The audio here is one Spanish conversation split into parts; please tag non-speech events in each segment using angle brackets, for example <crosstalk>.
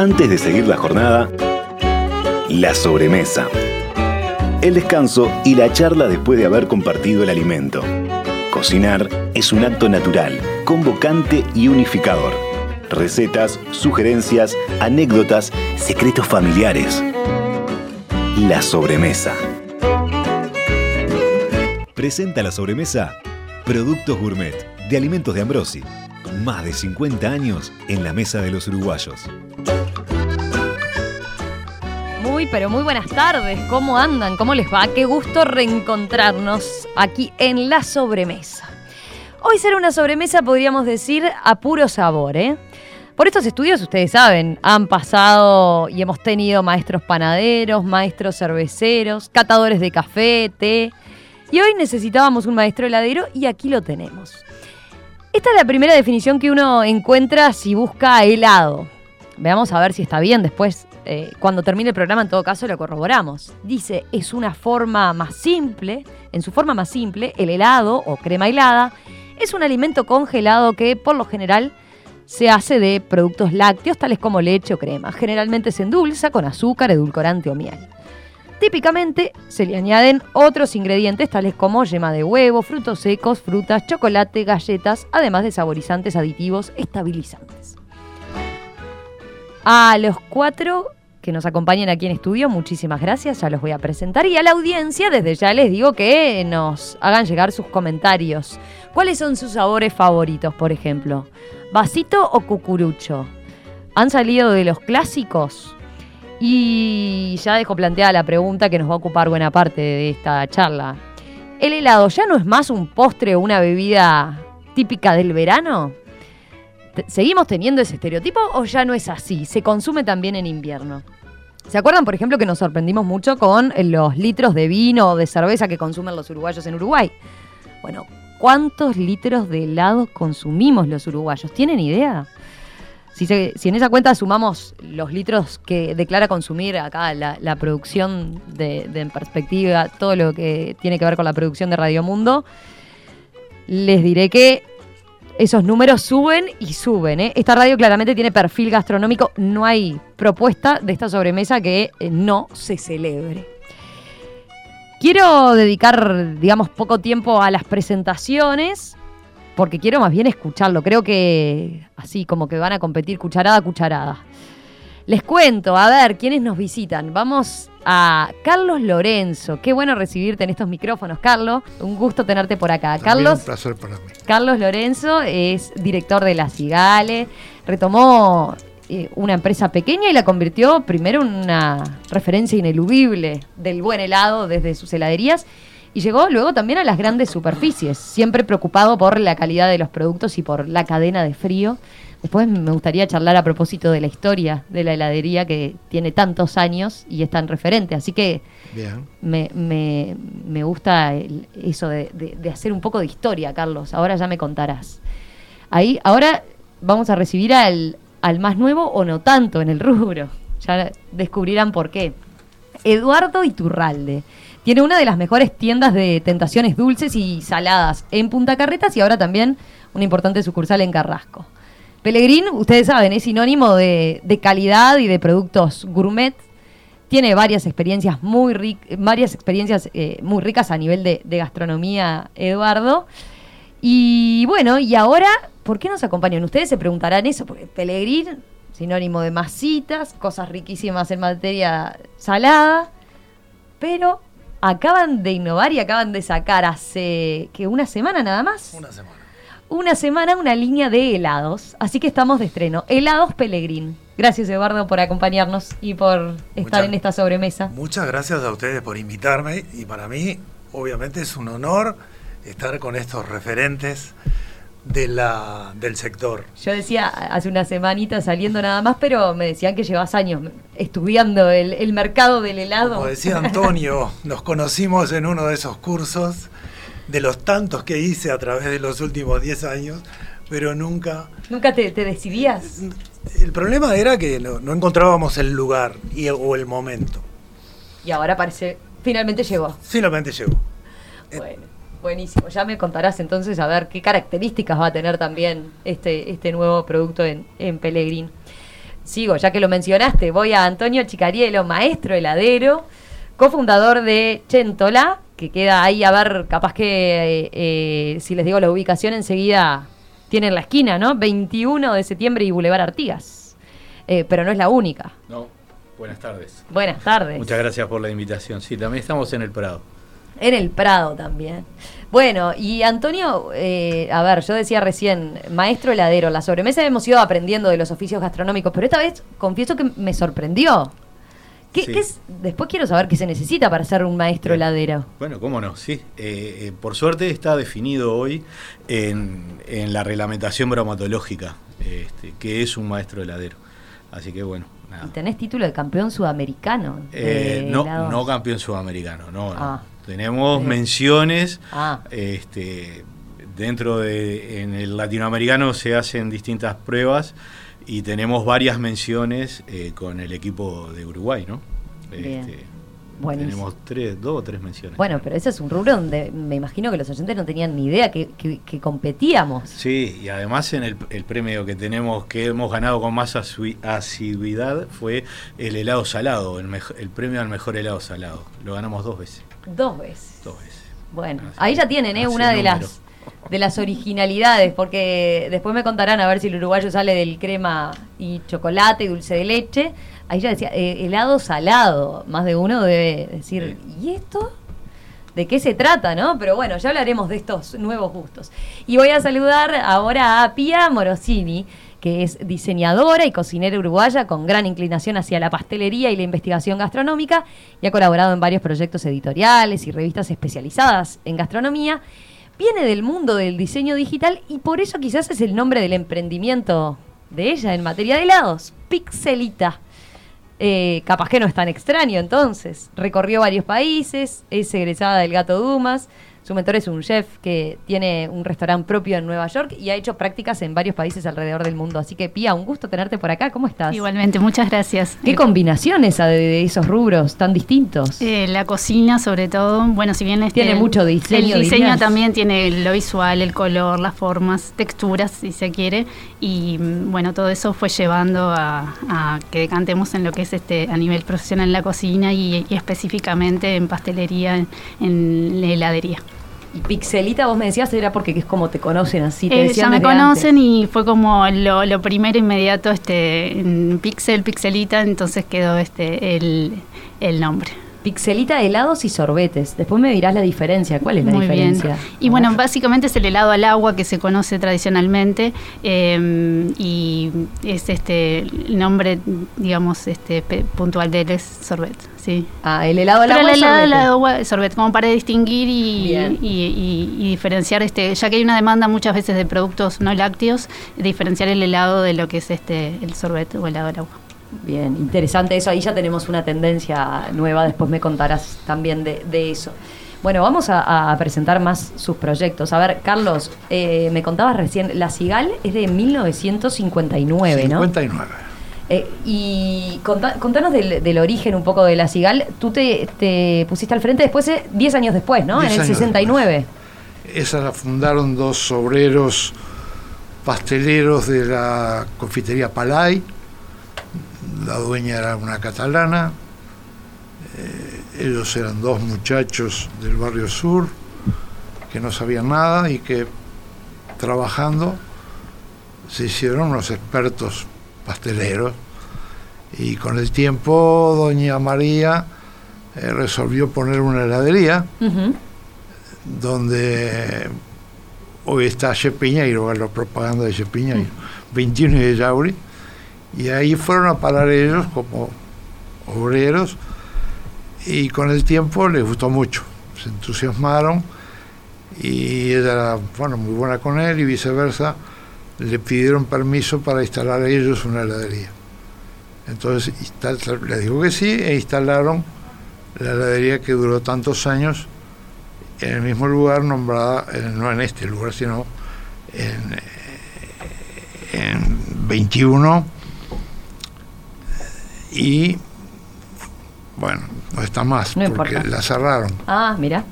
Antes de seguir la jornada, la sobremesa. El descanso y la charla después de haber compartido el alimento. Cocinar es un acto natural, convocante y unificador. Recetas, sugerencias, anécdotas, secretos familiares. La sobremesa. Presenta la sobremesa Productos Gourmet de Alimentos de Ambrosi. Más de 50 años en la mesa de los uruguayos. Pero muy buenas tardes. ¿Cómo andan? ¿Cómo les va? Qué gusto reencontrarnos aquí en la sobremesa. Hoy será una sobremesa, podríamos decir, a puro sabor, ¿eh? Por estos estudios, ustedes saben, han pasado y hemos tenido maestros panaderos, maestros cerveceros, catadores de café, té. Y hoy necesitábamos un maestro heladero y aquí lo tenemos. Esta es la primera definición que uno encuentra si busca helado. Veamos a ver si está bien después. Eh, cuando termine el programa, en todo caso, lo corroboramos. Dice, es una forma más simple, en su forma más simple, el helado o crema helada es un alimento congelado que, por lo general, se hace de productos lácteos tales como leche o crema. Generalmente se endulza con azúcar, edulcorante o miel. Típicamente se le añaden otros ingredientes tales como yema de huevo, frutos secos, frutas, chocolate, galletas, además de saborizantes aditivos estabilizantes. A los cuatro que nos acompañan aquí en estudio, muchísimas gracias, ya los voy a presentar. Y a la audiencia, desde ya les digo que nos hagan llegar sus comentarios. ¿Cuáles son sus sabores favoritos, por ejemplo? ¿Vasito o cucurucho? ¿Han salido de los clásicos? Y ya dejo planteada la pregunta que nos va a ocupar buena parte de esta charla. ¿El helado ya no es más un postre o una bebida típica del verano? ¿Seguimos teniendo ese estereotipo o ya no es así? ¿Se consume también en invierno? ¿Se acuerdan, por ejemplo, que nos sorprendimos mucho con los litros de vino o de cerveza que consumen los uruguayos en Uruguay? Bueno, ¿cuántos litros de helado consumimos los uruguayos? ¿Tienen idea? Si, en esa cuenta sumamos los litros que declara consumir acá la, producción de En Perspectiva, todo lo que tiene que ver con la producción de Radio Mundo, les diré que esos números suben y suben. ¿eh? Esta radio claramente tiene perfil gastronómico. No hay propuesta de esta sobremesa que eh, no se celebre. Quiero dedicar, digamos, poco tiempo a las presentaciones, porque quiero más bien escucharlo. Creo que así como que van a competir cucharada a cucharada. Les cuento, a ver, ¿quiénes nos visitan? Vamos a Carlos Lorenzo. Qué bueno recibirte en estos micrófonos, Carlos. Un gusto tenerte por acá. También Carlos. Un placer para mí. Carlos Lorenzo es director de La Cigale, retomó eh, una empresa pequeña y la convirtió primero en una referencia ineludible del buen helado desde sus heladerías y llegó luego también a las grandes superficies, siempre preocupado por la calidad de los productos y por la cadena de frío. Después me gustaría charlar a propósito de la historia de la heladería que tiene tantos años y es tan referente, así que Bien. me, me- me gusta el- eso de, de- de hacer un poco de historia, Carlos. Ahora ya me contarás. Ahí, ahora vamos a recibir al, al más nuevo o no tanto en el rubro. Ya descubrirán por qué. Eduardo Iturralde. Tiene una de las mejores tiendas de tentaciones dulces y saladas en Punta Carretas y ahora también una importante sucursal en Carrasco. Pellegrín, ustedes saben, es sinónimo de, calidad y de productos gourmet tiene varias experiencias muy ric- varias experiencias eh, muy ricas a nivel de, de gastronomía, Eduardo. Y bueno, y ahora, ¿por qué nos acompañan? Ustedes se preguntarán eso, porque Pellegrín, sinónimo de masitas, cosas riquísimas en materia salada, pero acaban de innovar y acaban de sacar hace que una semana nada más Una semana. Una semana una línea de helados. Así que estamos de estreno. Helados Pellegrín. Gracias, Eduardo, por acompañarnos y por estar Muchas- en esta sobremesa. Muchas gracias a ustedes por invitarme y para mí, obviamente, es un honor estar con estos referentes de la, del sector. Yo decía hace una semanita saliendo nada más, pero me decían que llevas años estudiando el, el mercado del helado. Como decía Antonio, <laughs> nos conocimos en uno de esos cursos, de los tantos que hice a través de los últimos 10 años, pero nunca... ¿Nunca te, te decidías? El problema era que no, no encontrábamos el lugar y, o el momento. Y ahora parece, finalmente llegó. Finalmente llegó. Bueno, buenísimo. Ya me contarás entonces a ver qué características va a tener también este, este nuevo producto en, en Pellegrín. sigo, ya que lo mencionaste, voy a Antonio Chicarielo, maestro heladero, cofundador de Chentola, que queda ahí a ver, capaz que eh, eh, si les digo la ubicación enseguida tienen la esquina, ¿no? 21 de septiembre y Boulevard Artigas. Eh, pero no es la única. No, buenas tardes. Buenas tardes. Muchas gracias por la invitación. Sí, también estamos en el Prado. En el Prado también. Bueno, y Antonio, eh, a ver, yo decía recién, maestro heladero, la sobremesa hemos ido aprendiendo de los oficios gastronómicos, pero esta vez confieso que me sorprendió. ¿Qué, Sí. qué es? Después quiero saber qué se necesita para ser un maestro heladero. Bueno, cómo no, sí. Eh, eh, por suerte está definido hoy en, en la reglamentación bromatológica, este, que es un maestro heladero. Así que bueno, nada. Y tenés título de campeón sudamericano. de Eh, no, helados. no campeón sudamericano, no. no. Ah. Tenemos Bien. menciones. Ah. Este, dentro de en el latinoamericano se hacen distintas pruebas y tenemos varias menciones eh, con el equipo de Uruguay, ¿no? Bien. Este, tenemos tres, dos o tres menciones. Bueno, pero ese es un rubro donde me imagino que los oyentes no tenían ni idea que, que- que competíamos. Sí, y además en el, el premio que tenemos, que hemos ganado con más asiduidad, fue el helado salado, el, mejo- el premio al mejor helado salado. Lo ganamos dos veces. Dos veces. Dos veces. Bueno, Así ahí ya tienen, ¿eh? Una de número. las de las originalidades, porque después me contarán a ver si el uruguayo sale del crema y chocolate y dulce de leche. Ahí ya decía, eh, helado salado. Más de uno debe decir, ¿y esto? ¿De qué se trata, no? Pero bueno, ya hablaremos de estos nuevos gustos. Y voy a saludar ahora a Pia Morosini, que es diseñadora y cocinera uruguaya con gran inclinación hacia la pastelería y la investigación gastronómica y ha colaborado en varios proyectos editoriales y revistas especializadas en gastronomía. Viene del mundo del diseño digital y por eso quizás es el nombre del emprendimiento de ella en materia de helados, Pixelita. Eh, capaz que no es tan extraño entonces. Recorrió varios países, es egresada del Gato Dumas. Su mentor es un chef que tiene un restaurante propio en Nueva York y ha hecho prácticas en varios países alrededor del mundo. Así que, Pía, un gusto tenerte por acá. ¿Cómo estás? Igualmente, muchas gracias. ¿Qué combinación esa de, esos rubros tan distintos? eh, la cocina, sobre todo, bueno, si bien este, Tiene mucho diseño, El diseño dirías. también tiene lo visual, el color, las formas, texturas, si se quiere, y mm, bueno, todo eso fue llevando a, a que decantemos en lo que es este a nivel profesional en la cocina y, y específicamente en pastelería, en, en la heladería. Y Pixelita, vos me decías, era porque es como te conocen así. Te Eh, decían ya me conocen antes. y fue como lo, lo primero inmediato este en Pixel, Pixelita, entonces quedó este el, el nombre. Pixelita, helados y sorbetes. Después me dirás la diferencia. ¿Cuál es la Muy bien. diferencia? Y bueno, básicamente es el helado al agua que se conoce tradicionalmente eh, y es este el nombre, digamos, este puntual de él es sorbet, sí. Ah, el helado al Pero agua el helado al agua sorbet, como para distinguir y, Bien. y- y- y diferenciar, este, ya que hay una demanda muchas veces de productos no lácteos, diferenciar el helado de lo que es este el sorbet o helado al agua. Bien, interesante eso. Ahí ya tenemos una tendencia nueva. Después me contarás también de, de eso. Bueno, vamos a, a presentar más sus proyectos. A ver, Carlos, eh, me contabas recién, La Cigal es de 1959, ¿no? 59. Eh, y conta- contanos del, del origen un poco de La Cigal. Tú te, te pusiste al frente después, eh, 10 años después, ¿no? Diez en el años 69. Esa la fundaron dos obreros pasteleros de la confitería Palay. La dueña era una catalana. Eh, ellos eran dos muchachos del barrio sur que no sabían nada y que trabajando se hicieron unos expertos pasteleros. Y con el tiempo, doña María eh, resolvió poner una heladería donde hoy está Che Piñeiro, la propaganda de Che Piñeiro, 21 de Yauri, y ahí fueron a parar ellos como obreros, y con el tiempo les gustó mucho, se entusiasmaron, y ella era bueno, muy buena con él, y viceversa, le pidieron permiso para instalar ellos una heladería. Entonces instal- le dijo que sí, e instalaron la heladería que duró tantos años en el mismo lugar nombrada, no en este lugar, sino en, en 21 y bueno, no está más, No porque importa. la cerraron, Ah, mira,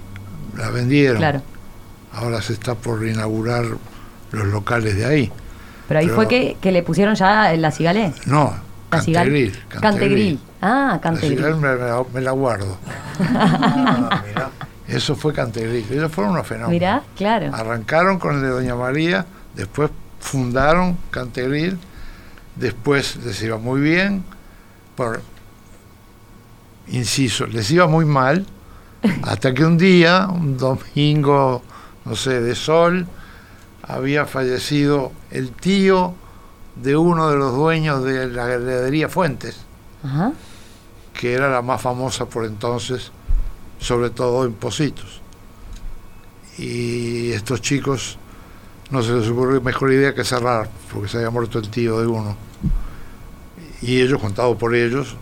la vendieron. claro. Ahora se está por inaugurar los locales de ahí. Pero ahí Pero- fue que, que le pusieron ya La Cigalé. No, La. Cantegril. Cantegril. Ah, La Cantegril. cigal me, me la- me la guardo. <laughs> Ah, mirá. Eso fue Cantegril. Ellos fueron unos fenómenos. Mirá, claro. Arrancaron con el de Doña María, después fundaron Cantegril, después les iba muy bien, por, inciso, les iba muy mal, <laughs> hasta que un día, un domingo, no sé, de sol, había fallecido el tío de uno de los dueños de la ganadería Fuentes, Ajá. que era la más famosa por entonces, sobre todo en Positos. Y estos chicos no se les ocurrió mejor idea que cerrar, porque se había muerto el tío de uno. Y ellos, contados por ellos,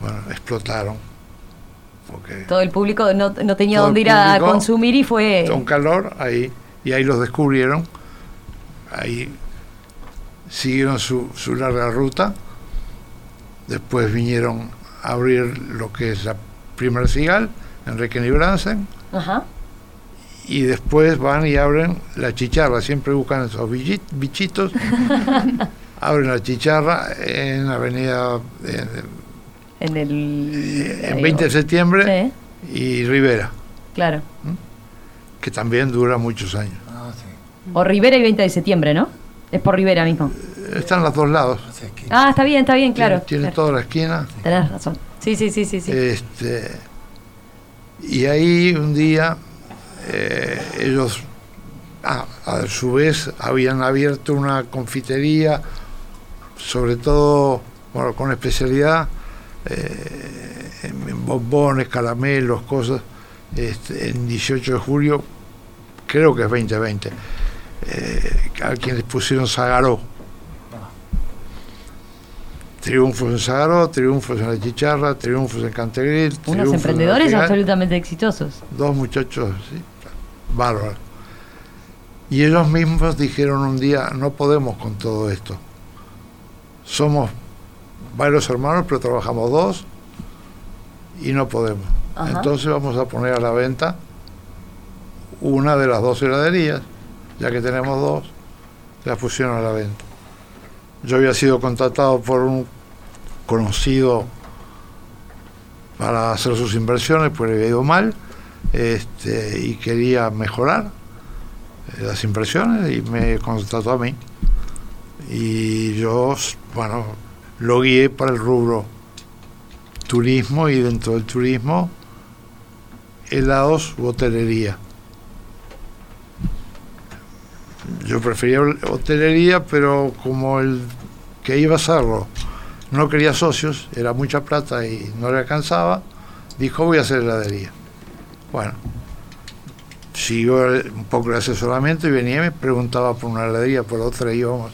bueno, explotaron. Porque Todo el público no, no tenía dónde ir a consumir y fue. con calor ahí, y ahí los descubrieron. Ahí siguieron su, su larga ruta. Después vinieron a abrir lo que es la primera cigal, Enrique Nibransen. Ajá. y después van y abren la chicharra, siempre buscan esos bichi- bichitos, <laughs> abren la chicharra en Avenida en, En el. en 20 de septiembre Sí, y Rivera, claro. que también dura muchos años. Ah, sí. O Rivera y 20 de septiembre, ¿no? Es por Rivera mismo. Están los dos lados, que- Ah, está bien, está bien, claro. tiene, tiene Claro. toda la esquina. Tenés razón. Sí, sí, sí, sí. sí. Este, y ahí un día eh, ellos, ah, a su vez, habían abierto una confitería, sobre todo bueno, con especialidad eh, en bombones, caramelos, cosas, este, en 18 de julio, creo que es 2020, eh, a quienes pusieron Zagaró. Triunfos en Zagaró, triunfos en la Chicharra, triunfos en Cantegril. Unos en emprendedores absolutamente exitosos. Dos muchachos, sí, bárbaros. Y ellos mismos dijeron un día, no podemos con todo esto. Somos varios hermanos, pero trabajamos dos y no podemos. Ajá. Entonces vamos a poner a la venta una de las dos heladerías, ya que tenemos dos, las pusieron a la venta. Yo había sido contratado por un conocido para hacer sus inversiones, pues le había ido mal, este, y quería mejorar eh, las impresiones y me contrató a mí. Y yo, bueno, lo guié para el rubro turismo y dentro del turismo helados u hotelería. Yo prefería hotelería, pero como el que iba a hacerlo no quería socios, era mucha plata y no le alcanzaba, dijo voy a hacer heladería. Bueno, el- un poco el asesoramiento y venía y me preguntaba por una heladería, por otra íbamos.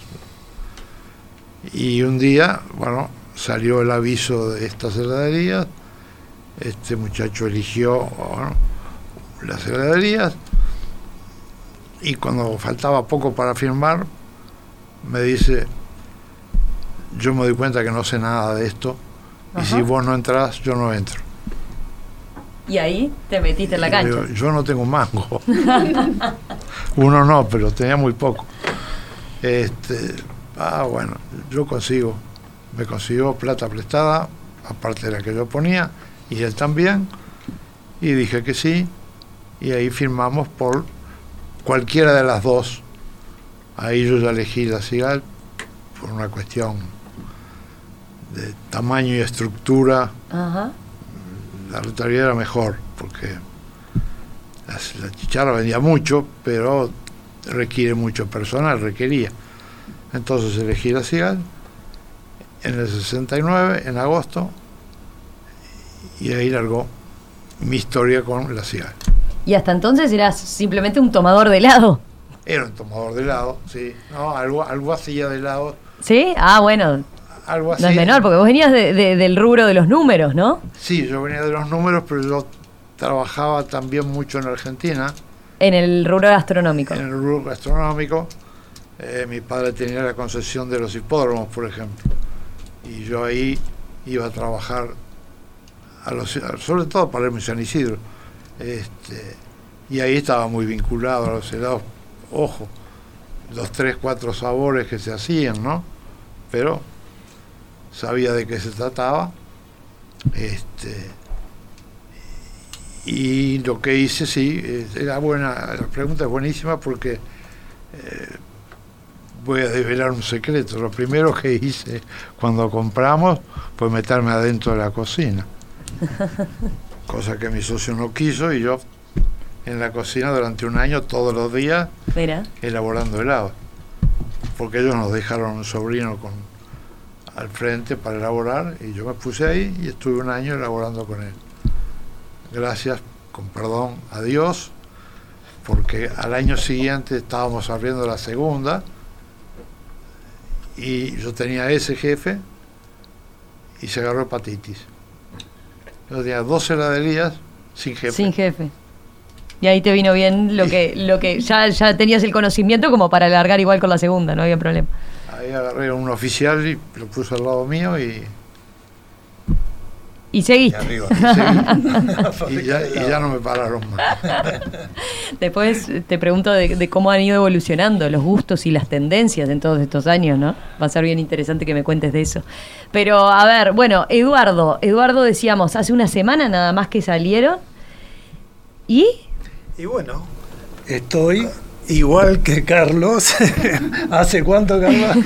Y un día, bueno, salió el aviso de estas heladerías, este muchacho eligió bueno, las heladerías y cuando faltaba poco para firmar, me dice, yo me doy cuenta que no sé nada de esto, y si vos no entras, yo no entro. Y ahí te metiste en la cancha. digo, yo no tengo un mango. <laughs> Uno no, pero tenía muy poco. Este, ah, bueno, yo consigo. Me consiguió plata prestada, aparte de la que yo ponía, y él también. Y dije que sí. Y ahí firmamos por cualquiera de las dos. Ahí yo ya elegí la cigal por una cuestión de tamaño y estructura Ajá. la rentabilidad era mejor, porque las- la chicharra vendía mucho, pero requiere mucho personal, requería. Entonces elegí la cigal en el 69, en agosto, y ahí largó mi historia con la cigal. Y hasta entonces eras simplemente un tomador de helado. Era un tomador de helado, sí, no, algo, algo hacía de helado, ¿Sí? Ah, bueno, algo no hacía. es menor, porque vos venías de- de- del rubro de los números, ¿no? Sí, yo venía de los números, pero yo trabajaba también mucho en Argentina. En el rubro gastronómico. En el rubro gastronómico, eh, mi padre tenía la concesión de los hipódromos, por ejemplo, y yo ahí iba a trabajar, a los, sobre todo para el San Isidro, este, y ahí estaba muy vinculado a los helados, ojo, los tres, cuatro sabores que se hacían, ¿no? Pero sabía de qué se trataba. Este, y lo que hice, sí, era buena, la pregunta es buenísima porque eh, voy a desvelar un secreto. Lo primero que hice cuando compramos fue meterme adentro de la cocina. <laughs> Cosa que mi socio no quiso y yo en la cocina durante un año todos los días Mira. elaborando helado. Porque ellos nos dejaron un sobrino con al frente para elaborar y yo me puse ahí y estuve un año elaborando con él. Gracias, con perdón, a Dios, porque al año siguiente estábamos abriendo la segunda y yo tenía ese jefe y se agarró hepatitis. Yo tenía dos heladerías sin jefe. Sin jefe. Y ahí te vino bien lo que, lo que ya, ya tenías el conocimiento como para alargar igual con la segunda, no había problema. Ahí agarré a un oficial y lo puse al lado mío y, Y Y seguiste. arriba. <laughs> y ya, y ya no me pararon más. <laughs> Después te pregunto de, de cómo han ido evolucionando los gustos y las tendencias en todos estos años, ¿no? Va a ser bien interesante que me cuentes de eso. Pero, a ver, bueno, Eduardo, Eduardo decíamos, hace una semana nada más que salieron. ¿Y? Y bueno, estoy igual que Carlos. <laughs> ¿Hace cuánto, Carlos?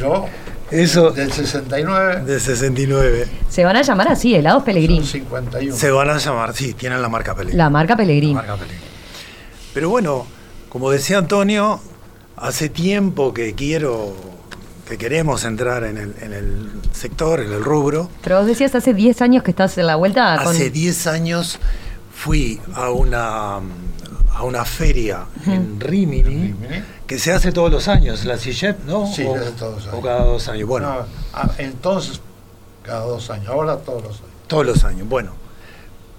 Yo, Eso, del 69, de 69. Se van a llamar así, helados son Pellegrini. 51. Se van a llamar, sí, tienen la marca Pellegrini. La marca Pellegrini. La marca Pellegrini. Pero bueno, como decía Antonio, hace tiempo que quiero, que queremos entrar en el, en el sector, en el rubro. Pero vos decías hace 10 años que estás en la vuelta con... Hace 10 años fui a una, a una feria en Rimini, Rimini. que se hace todos los años, la CIGEP, ¿no? Sí, o, hace todos los o años. cada dos años. Bueno, No, ah, entonces, cada dos años, ahora todos los años. todos los años. Bueno,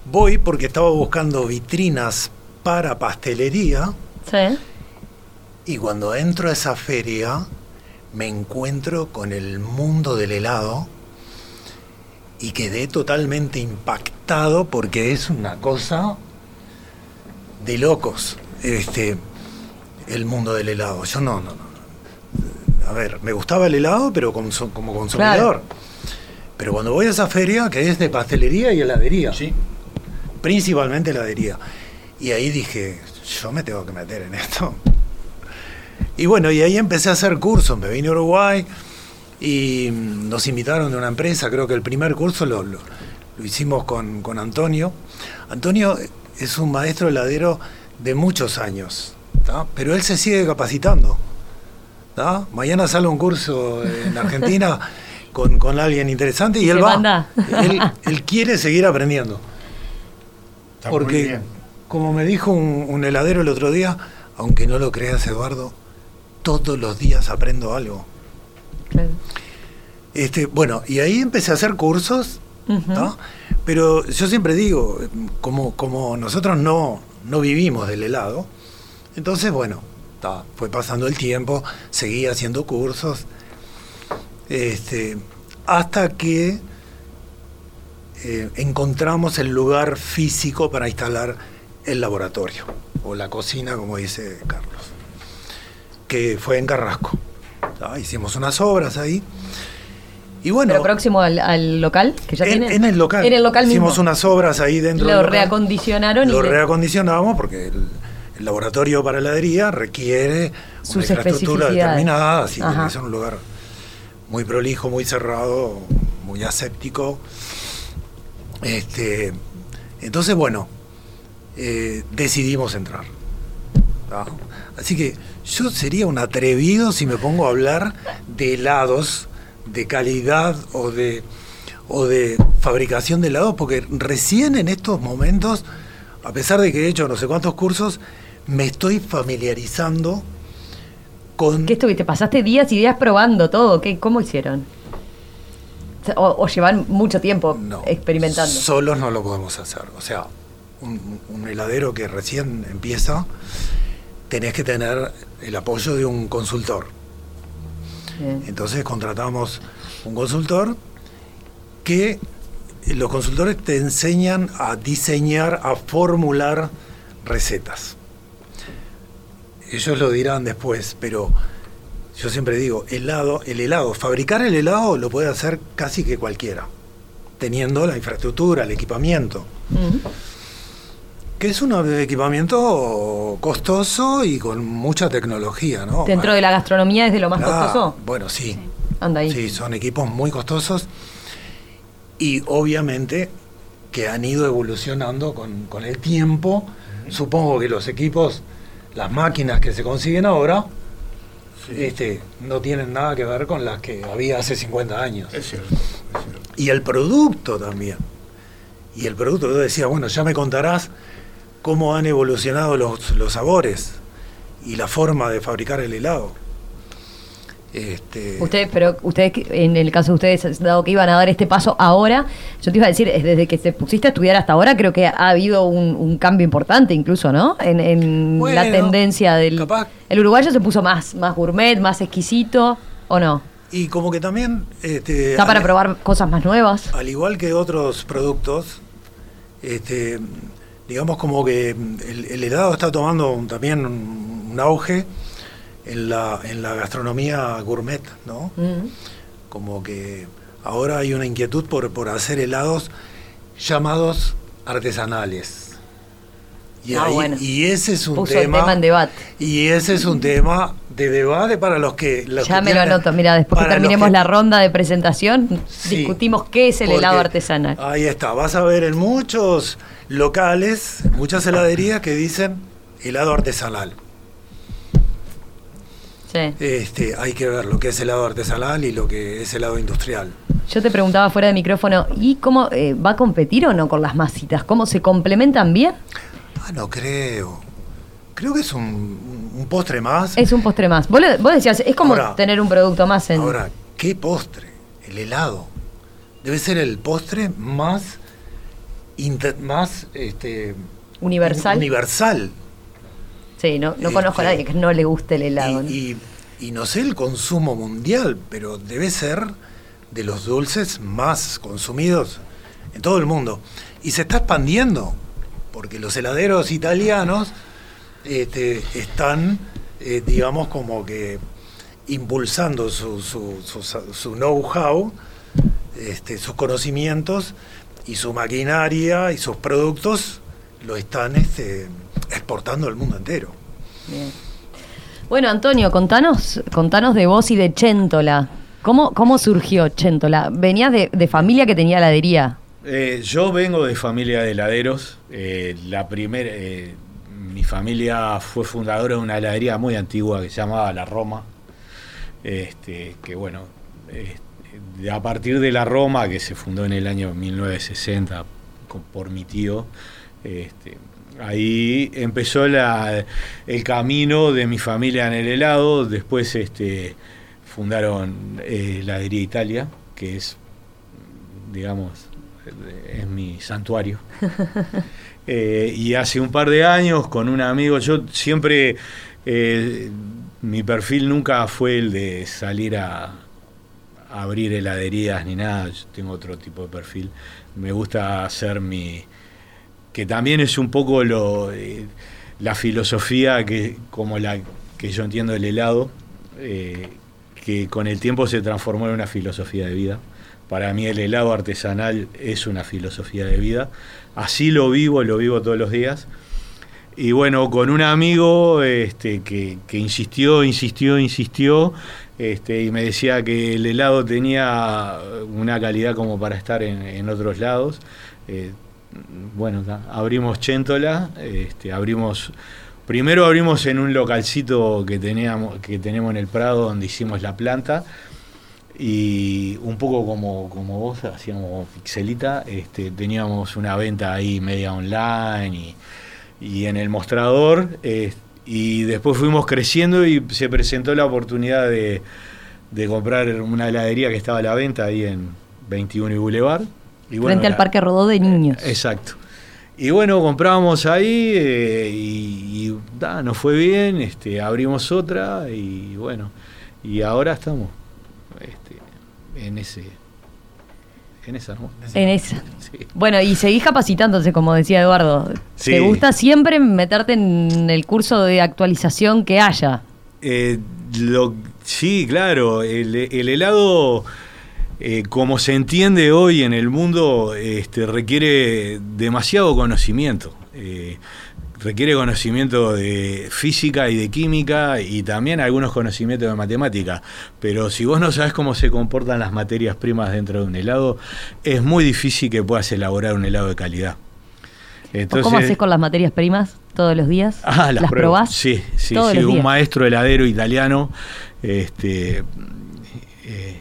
voy porque estaba buscando vitrinas para pastelería Sí. y cuando entro a esa feria me encuentro con el mundo del helado y quedé totalmente impactado porque es una cosa de locos este el mundo del helado. Yo no, no, no. A ver, me gustaba el helado, pero como, como consumidor. Pero cuando voy a esa feria, que es de pastelería y heladería, Sí. principalmente heladería, y ahí dije, yo me tengo que meter en esto. Y bueno, y ahí empecé a hacer cursos, me vine a Uruguay y mm, nos invitaron de una empresa, creo que el primer curso lo, lo- lo hicimos con, con Antonio. Antonio es un maestro heladero de muchos años, ¿tá? pero él se sigue capacitando. ¿tá? Mañana sale un curso en Argentina <laughs> con, con alguien interesante y él va. Él, él quiere seguir aprendiendo. Está muy Porque, bien. como me dijo un, un heladero el otro día, aunque no lo creas, Eduardo, todos los días aprendo algo. Claro. Este, bueno, y ahí empecé a hacer cursos. ¿no? Pero yo siempre digo, como, como nosotros no, no vivimos del helado, entonces, bueno, ta, fue pasando el tiempo, seguí haciendo cursos, este, hasta que eh, encontramos el lugar físico para instalar el laboratorio, o la cocina, como dice Carlos, que fue en Carrasco. Ta, Hicimos unas obras ahí. Y bueno, Pero próximo al, al local, que ya en, tienen. en el local. En el local Hicimos unas obras ahí dentro Lo del local. reacondicionaron y Lo le- reacondicionamos porque el, el laboratorio para heladería requiere Sus una infraestructura determinada, así Ajá. que ser un lugar muy prolijo, muy cerrado, muy aséptico. Este, entonces, bueno, eh, decidimos entrar. Así que yo sería un atrevido si me pongo a hablar de helados de calidad o de, o de fabricación de helados, porque recién en estos momentos, a pesar de que he hecho no sé cuántos cursos, me estoy familiarizando con... ¿Qué estuviste? ¿Pasaste días y días probando todo? ¿Qué, ¿Cómo hicieron? O, o llevan mucho tiempo No, experimentando. Solos no lo podemos hacer. O sea, un, un heladero que recién empieza, tenés que tener el apoyo de un consultor. Entonces contratamos un consultor que los consultores te enseñan a diseñar, a formular recetas. Ellos lo dirán después, pero yo siempre digo, helado, el helado, fabricar el helado lo puede hacer casi que cualquiera, teniendo la infraestructura, el equipamiento. Que es un equipamiento costoso y con mucha tecnología, ¿no? Dentro de la gastronomía es de lo más Ah, costoso. Bueno, sí. Anda ahí. Sí, son equipos muy costosos y obviamente que han ido evolucionando con, con el tiempo. Supongo que los equipos, las máquinas que se consiguen ahora, este, no tienen nada que ver con las que había hace 50 años. Es cierto, es cierto. Y el producto también. Y el producto, yo decía, bueno, ya me contarás cómo han evolucionado los, los sabores y la forma de fabricar el helado. Este, Ustedes, pero ustedes, en el caso de ustedes, dado que iban a dar este paso ahora, yo te iba a decir, es desde que te pusiste a estudiar hasta ahora, creo que ha habido un, un cambio importante incluso, ¿no? En, en Bueno, la tendencia del... capaz- El uruguayo se puso más, más gourmet, más exquisito, ¿o no? y como que también... Este, Está para al- probar cosas más nuevas. Al igual que otros productos, este, digamos como que el, el helado está tomando un- también un, un auge en la, en la gastronomía gourmet, ¿no? Mm. Como que ahora hay una inquietud por, por hacer helados llamados artesanales. Y, Ah, ahí- bueno. y ese es un Puso tema, tema en debate. y ese es un tema de debate para los que los Ya que me lo anoto, mira, después que terminemos que- la ronda de presentación, Sí, discutimos qué es el helado artesanal. Ahí está, vas a ver en muchos locales, muchas heladerías que dicen helado artesanal. Sí. Este, hay que ver lo que es helado artesanal y lo que es helado industrial. Yo te preguntaba fuera de micrófono, ¿y cómo eh, va a competir o no con las masitas? ¿Cómo se complementan bien? Ah, no creo. Creo que es un, un postre más. Es un postre más. Vos, vos decías, es como Ahora- tener un producto más en... Ahora, ¿qué postre? El helado. Debe ser el postre más inter- más este, Universal. universal. sí, no, no conozco a Este, nadie que no le guste el helado. ¿no? Y, y- y no sé el consumo mundial, pero debe ser de los dulces más consumidos en todo el mundo. Y se está expandiendo, porque los heladeros italianos este, están, eh, digamos, como que impulsando su, su, su, su know-how, este, sus conocimientos y su maquinaria y sus productos lo están este, exportando al mundo entero. Bien. Bueno, Antonio, contanos, contanos de vos y de Chéntola. ¿Cómo, cómo surgió Chéntola? ¿Venías de, de familia que tenía heladería? Eh, yo vengo de familia de heladeros. Eh, la primera, eh, mi familia fue fundadora de una heladería muy antigua que se llamaba La Roma. Este, que bueno, este, a partir de La Roma, que se fundó en el año 1960 con- por mi tío, este, ahí empezó la- el camino de mi familia en el helado. Después este, fundaron eh, Heladería Italia, que es, digamos, es mi santuario. <laughs> Eh, y hace un par de años con un amigo, yo siempre, eh, mi perfil nunca fue el de salir a abrir heladerías ni nada, tengo otro tipo de perfil. Me gusta hacer mi, que también es un poco lo, eh, la filosofía que, como la que yo entiendo del helado, eh, que con el tiempo se transformó en una filosofía de vida. Para mí el helado artesanal es una filosofía de vida. Así lo vivo, lo vivo todos los días. Y bueno, con un amigo este, que insistió, insistió, insistió, este, y me decía que el helado tenía una calidad como para estar en, otros lados. Eh, bueno, abrimos Chéntola, este, abrimos, primero abrimos en un localcito que, teníamos, que tenemos en el Prado donde hicimos la planta y un poco como, como vos, hacíamos pixelita, este, teníamos una venta ahí media online y, y en el mostrador eh, y después fuimos creciendo y se presentó la oportunidad de, de comprar una heladería que estaba a la venta ahí en 21 y Boulevard. Y bueno, Frente al la- Parque Rodó de Niños. Exacto. Y bueno, compramos ahí eh, y, y, da, nos fue bien, este, abrimos otra y bueno, y ahora estamos este, en ese en esa, ¿no? En esa. Sí. Bueno, y seguís capacitándote, como decía Eduardo. Sí. ¿Te gusta siempre meterte en el curso de actualización que haya? Eh, lo, Sí, claro, el, el helado, eh, como se entiende hoy en el mundo, este, requiere demasiado conocimiento. Eh, requiere conocimiento de física y de química y también algunos conocimientos de matemática. Pero si vos no sabes cómo se comportan las materias primas dentro de un helado, es muy difícil que puedas elaborar un helado de calidad. Entonces, ¿Cómo haces con las materias primas todos los días? Ah, las, probás? Sí, sí, sí. Un maestro heladero italiano, este, eh,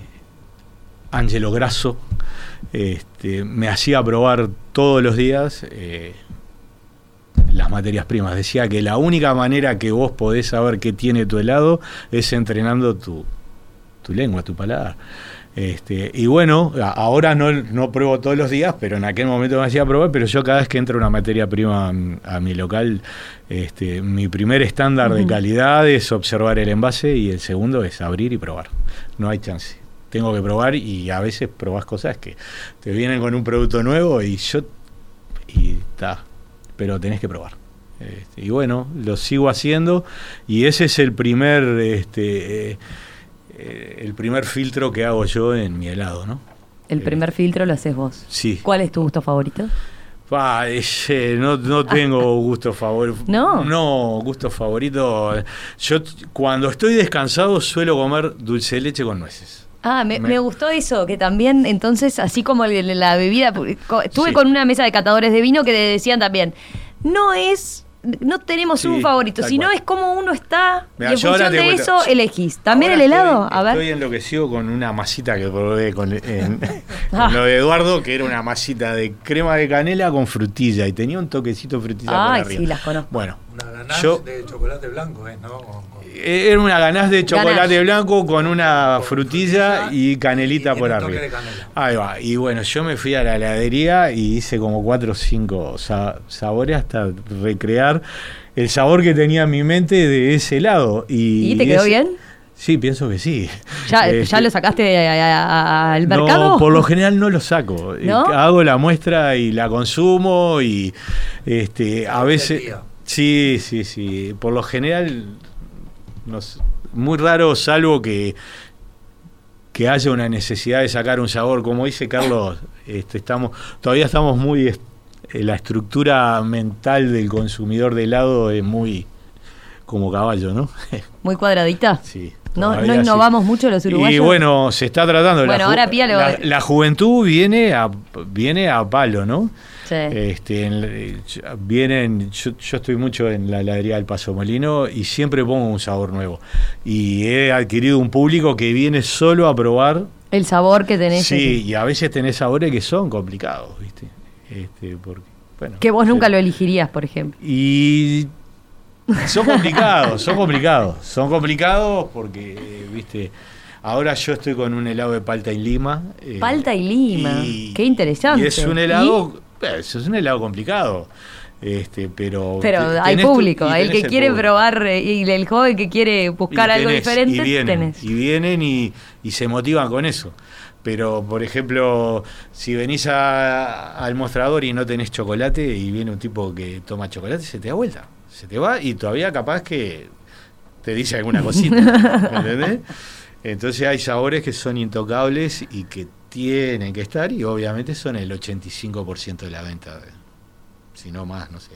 Angelo Grasso, este, me hacía probar todos los días. Eh, las materias primas. Decía que la única manera que vos podés saber qué tiene tu helado es entrenando tu, tu lengua, tu paladar. Este, y bueno, ahora no, no, pruebo todos los días, pero en aquel momento me hacía probar, pero yo cada vez que entro una materia prima a, mi local, este, mi primer estándar de calidad es observar el envase y el segundo es abrir y probar. No hay chance. Tengo que probar y a veces probás cosas que te vienen con un producto nuevo y yo... Y está, pero tenés que probar. Este, y bueno, lo sigo haciendo y ese es el primer, este, eh, el primer filtro que hago yo en mi helado, ¿no? El primer filtro lo haces vos. Sí. ¿Cuál es tu gusto favorito? no, no tengo <laughs> gusto favorito. No. No, gusto favorito. Yo cuando estoy descansado suelo comer dulce de leche con nueces. Ah, me, gustó eso, que también entonces, así como la bebida, estuve con una mesa de catadores de vino que decían también, no es no tenemos un favorito, sino es como uno está y en función de eso elegís. ¿También el helado? Estoy, a ver. Estoy enloquecido con una masita que probé con, ah. <laughs> lo de Eduardo, que era una masita de crema de canela con frutilla y tenía un toquecito frutilla por arriba. sí, las conozco. Bueno, una ganache de chocolate blanco, ¿eh? ¿no? Eh, era una ganache de chocolate blanco con una frutilla y canelita por arriba. Ahí va. Y bueno, yo me fui a la heladería y hice como cuatro o cinco sabores hasta recrear el sabor que tenía en mi mente de ese helado. ¿Y, te quedó bien? Sí, pienso que sí. ¿Ya, este, lo sacaste al mercado? No, por lo general no lo saco. Hago la muestra y la consumo y este, a veces... Sí, sí, sí. Por lo general muy raro, salvo que, que haya una necesidad de sacar un sabor. Como dice Carlos, este, estamos, todavía estamos muy. Eh, la estructura mental del consumidor de helado es muy como caballo, ¿no? <laughs> Muy cuadradita. Sí. No, no innovamos mucho los uruguayos. Y bueno, se está tratando. Bueno, ahora la, la, juventud viene a, viene a palo, ¿no? Este, vienen, yo, estoy mucho en la heladería del Paso Molino y siempre pongo un sabor nuevo. Y he adquirido un público que viene solo a probar. El sabor que tenés. Sí, y a veces tenés sabores que son complicados, ¿viste? Este, porque, bueno, que vos nunca lo elegirías, por ejemplo. Y son complicados, son complicados. Son complicados porque, viste, ahora yo estoy con un helado de palta y lima. Eh, palta y lima, qué interesante. Y es un helado es un helado complicado. Este, pero pero hay público, el que quiere probar eh, y el joven que quiere buscar algo diferente, y vienen, Y vienen y, se motivan con eso. Pero, por ejemplo, si venís al mostrador y no tenés chocolate y viene un tipo que toma chocolate, se te da vuelta. Se te va y todavía capaz que te dice alguna cosita. <laughs> ¿Entendés? Entonces hay sabores que son intocables y que tienen que estar y obviamente son el 85% de la venta, si no más, no sé.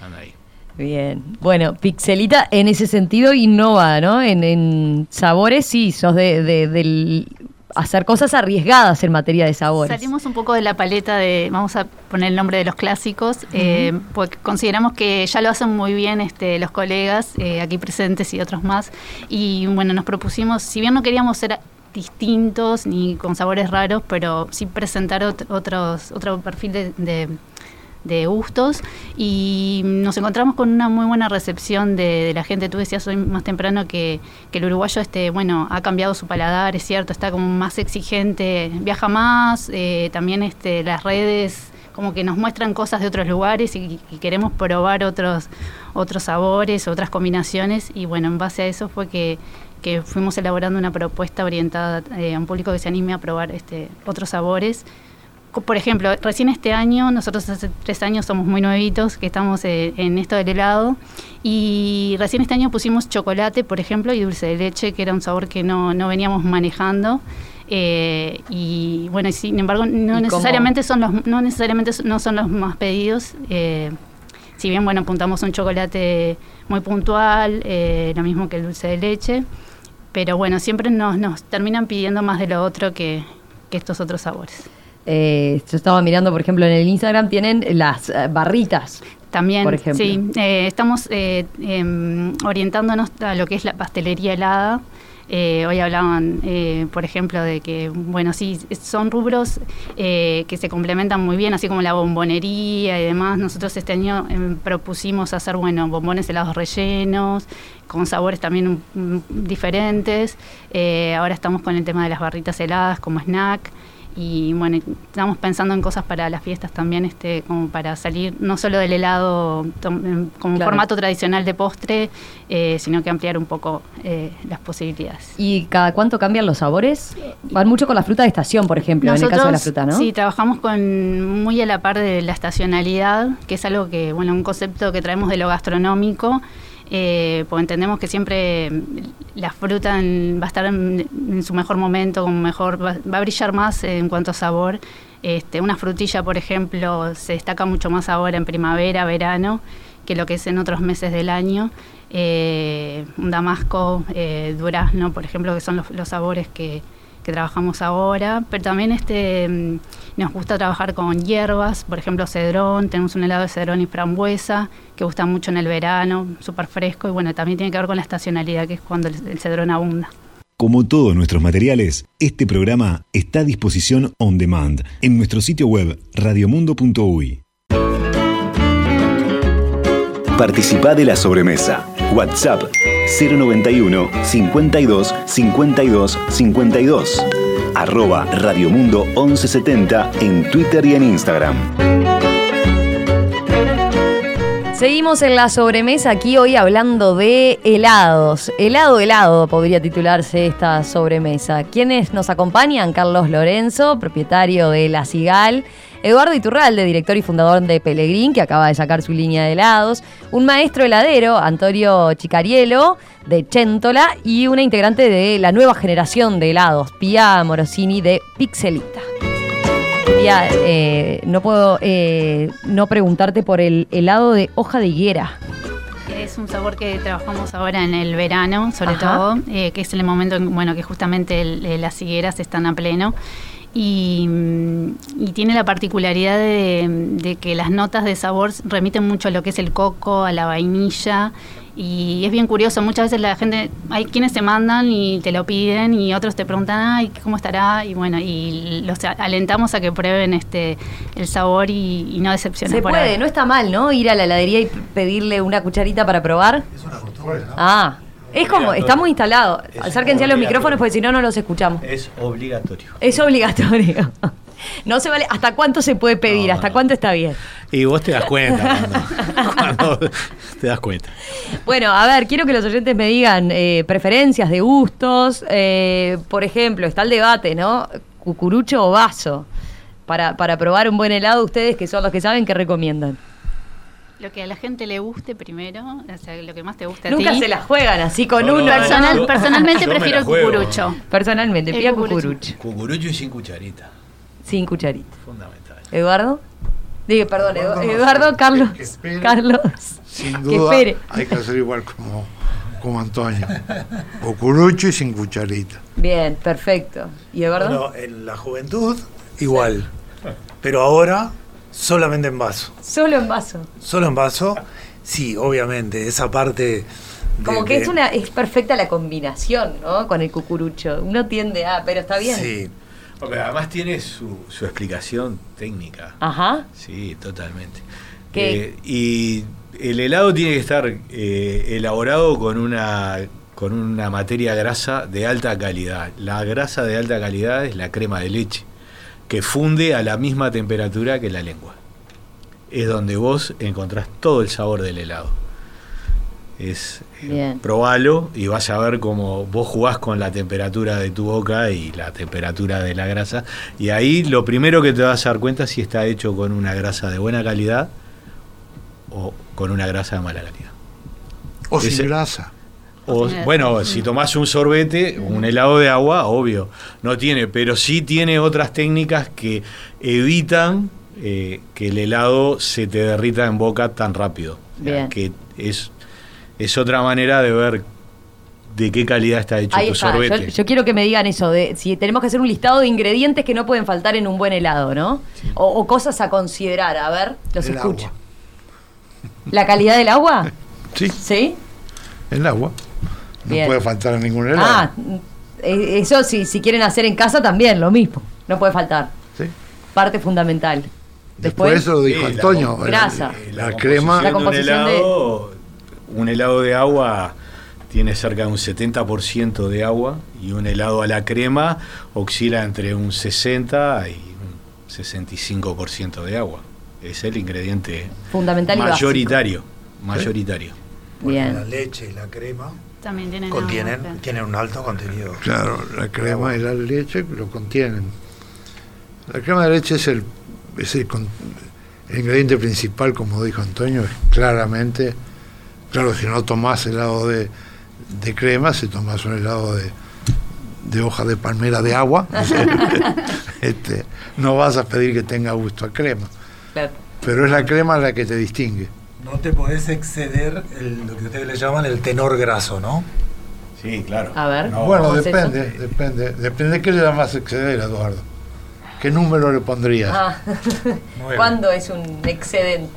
Anda ahí. Bien, bueno, Pixelita en ese sentido innova, ¿no? En, sabores sí, sos de, del hacer cosas arriesgadas en materia de sabores. Salimos un poco de la paleta de, vamos a poner el nombre de los clásicos, eh, porque consideramos que ya lo hacen muy bien este, los colegas eh, aquí presentes y otros más. Y bueno, nos propusimos, si bien no queríamos ser distintos ni con sabores raros, pero sí presentar otros, otro perfil de, de, gustos y nos encontramos con una muy buena recepción de, la gente. Tú decías hoy más temprano que, el uruguayo este, bueno, ha cambiado su paladar, es cierto, está como más exigente, viaja más, eh, también este, las redes como que nos muestran cosas de otros lugares y, y, queremos probar otros otros sabores, otras combinaciones y bueno, en base a eso fue que que fuimos elaborando una propuesta orientada eh, a un público que se anime a probar este, otros sabores por ejemplo, recién este año, nosotros hace tres años somos muy nuevitos, que estamos eh, en esto del helado, y recién este año pusimos chocolate, por ejemplo, y dulce de leche, que era un sabor que no, no veníamos manejando. Eh, y bueno, sin embargo, no necesariamente son los, no necesariamente no son los más pedidos. Eh, si bien bueno, apuntamos un chocolate muy puntual, lo mismo que el dulce de leche, pero bueno, siempre nos, nos terminan pidiendo más de lo otro que, que estos otros sabores. Eh, yo estaba mirando, por ejemplo, en el Instagram tienen las eh, barritas. También, por ejemplo. sí. Eh, estamos em, orientándonos a lo que es la pastelería helada. Hoy hablaban, por ejemplo, de que, bueno, sí, son rubros que se complementan muy bien, así como la bombonería y demás. Nosotros este año em, propusimos hacer, bueno, bombones helados rellenos, con sabores también mm, diferentes. ahora estamos con el tema de las barritas heladas como snack y bueno, estamos pensando en cosas para las fiestas también, este, como para salir no solo del helado como formato tradicional de postre, eh, sino que ampliar un poco eh, las posibilidades. ¿Y cada cuánto cambian los sabores? Van mucho con la fruta de estación, por ejemplo, en el caso de la fruta, ¿no? Sí, trabajamos con muy a la par de la estacionalidad, que es algo que, bueno, un concepto que traemos de lo gastronómico eh, pues entendemos que siempre la fruta va a estar en, su mejor momento, mejor, va, a brillar más en cuanto a sabor. Este, una frutilla, por ejemplo, se destaca mucho más ahora en primavera, verano, que lo que es en otros meses del año. Eh, un damasco, eh, durazno, por ejemplo, que son los sabores que, que trabajamos ahora, pero también este mm, nos gusta trabajar con hierbas, por ejemplo cedrón, tenemos un helado de cedrón y frambuesa que gusta mucho en el verano, súper fresco y bueno, también tiene que ver con la estacionalidad, que es cuando el, cedrón abunda. Como todos nuestros materiales, este programa está a disposición on demand en nuestro sitio web radiomundo.uy. Participa de la sobremesa. WhatsApp 091 52 52 52. Arroba Radiomundo 1170 en Twitter y en Instagram. Seguimos en la sobremesa aquí hoy hablando de helados. Helado, helado podría titularse esta sobremesa. ¿Quiénes nos acompañan? Carlos Lorenzo, propietario de La Cigal. Eduardo Iturralde, director y fundador de Pelegrín, que acaba de sacar su línea de helados. Un maestro heladero, Antonio Chicarielo, de Chéntola. Y una integrante de la nueva generación de helados, Pia Morosini, de Pixelita. Eh, no puedo eh, no preguntarte por el helado de hoja de higuera. Es un sabor que trabajamos ahora en el verano, sobre todo, eh, que es el momento en bueno, que justamente las higueras están a pleno. Y, tiene la particularidad de, de, que las notas de sabor remiten mucho a lo que es el coco, a la vainilla y es bien curioso, muchas veces la gente, hay quienes te mandan y te lo piden y otros te preguntan, ay, ¿cómo estará? Y bueno, y los alentamos a que prueben este el sabor y, no decepcionen. Se puede, no está mal, ¿no? Ir a la heladería y pedirle una cucharita para probar. Es una costumbre, ¿no? Ah. Es como, está muy instalado. Acérquense a los micrófonos porque si no, no los escuchamos. Es obligatorio. Es obligatorio. <laughs> No se vale. ¿Hasta cuánto se puede pedir? ¿Hasta cuánto está bien? Y vos te das cuenta <laughs> cuando, te das cuenta. Bueno, a ver, quiero que los oyentes me digan eh, preferencias de gustos. Eh, por ejemplo, está el debate, ¿no? Cucurucho o vaso. Para, para probar un buen helado, ustedes que son los que saben, ¿qué recomiendan? Lo que a la gente le guste primero, o sea, lo que más te guste a Nunca se la juegan así con uno. personalmente prefiero el cucurucho. Personalmente, pida cucurucho. Cucurucho y sin cucharita. Sin cucharita. Fundamental. Eduardo. Digo, perdón, Eduardo, Carlos. Carlos. Sin duda, hay que hacer igual como, como Antonio. Cucurucho y sin cucharita. Bien, perfecto. ¿Y Eduardo? Bueno, en la juventud, igual. Pero ahora, solamente en vaso. Solo en vaso. Solo en vaso. Sí, obviamente, esa parte... Como que es una es perfecta la combinación, ¿no? Con el cucurucho. Uno tiende a, pero está bien. Sí, además tiene su, su, explicación técnica. Ajá. Sí, totalmente. Eh, y el helado tiene que estar eh, elaborado con una, con una materia grasa de alta calidad. La grasa de alta calidad es la crema de leche, que funde a la misma temperatura que la lengua. Es donde vos encontrás todo el sabor del helado. Es eh, probalo y vas a ver cómo vos jugás con la temperatura de tu boca y la temperatura de la grasa. Y ahí lo primero que te vas a dar cuenta es si está hecho con una grasa de buena calidad o con una grasa de mala calidad. O sin Ese- grasa. O, bueno, si tomás un sorbete, un helado de agua, obvio, no tiene, pero sí tiene otras técnicas que evitan eh, que el helado se te derrita en boca tan rápido. O sea, Bien. Que es, es otra manera de ver de qué calidad está hecho Ahí tu está. Sorbete. yo quiero que me digan eso, de si tenemos que hacer un listado de ingredientes que no pueden faltar en un buen helado, ¿no? O, o cosas a considerar. A ver, los El escucho. agua. ¿La calidad del agua? Sí, ¿Sí? el agua. No Bien. puede faltar en ningún helado. Ah, eh, eso si, si quieren hacer en casa también, lo mismo. No puede faltar. Sí. Parte fundamental. Después, Después, eso lo dijo Sí, la Antonio. com- Grasa. Eh, La, crema. La composición composición de de- un helado, un helado de agua tiene cerca de un 70% de agua y un helado a la crema oscila entre un 60 y un 65% de agua. Es el ingrediente fundamental y mayoritario, mayoritario. Porque Bien. la leche y la crema También tienen contienen, agua, claro. tienen un alto contenido. Claro, la crema y la leche lo contienen. La crema de leche es el, es el, ingrediente principal, como dijo Antonio, es claramente, claro, si no tomás helado de, de crema, si tomás un helado de, de hoja de palmera de agua, o sea, <laughs> este, no vas a pedir que tenga gusto a crema. Claro. Pero es la crema la que te distingue. No te podés exceder el- lo que ustedes le llaman el tenor graso, ¿no? Sí, claro. A ver. No, bueno, ¿cómo es depende, depende. Depende de qué le llamas exceder, Eduardo. ¿Qué número le pondrías? Ah. ¿Cuándo es un excedente?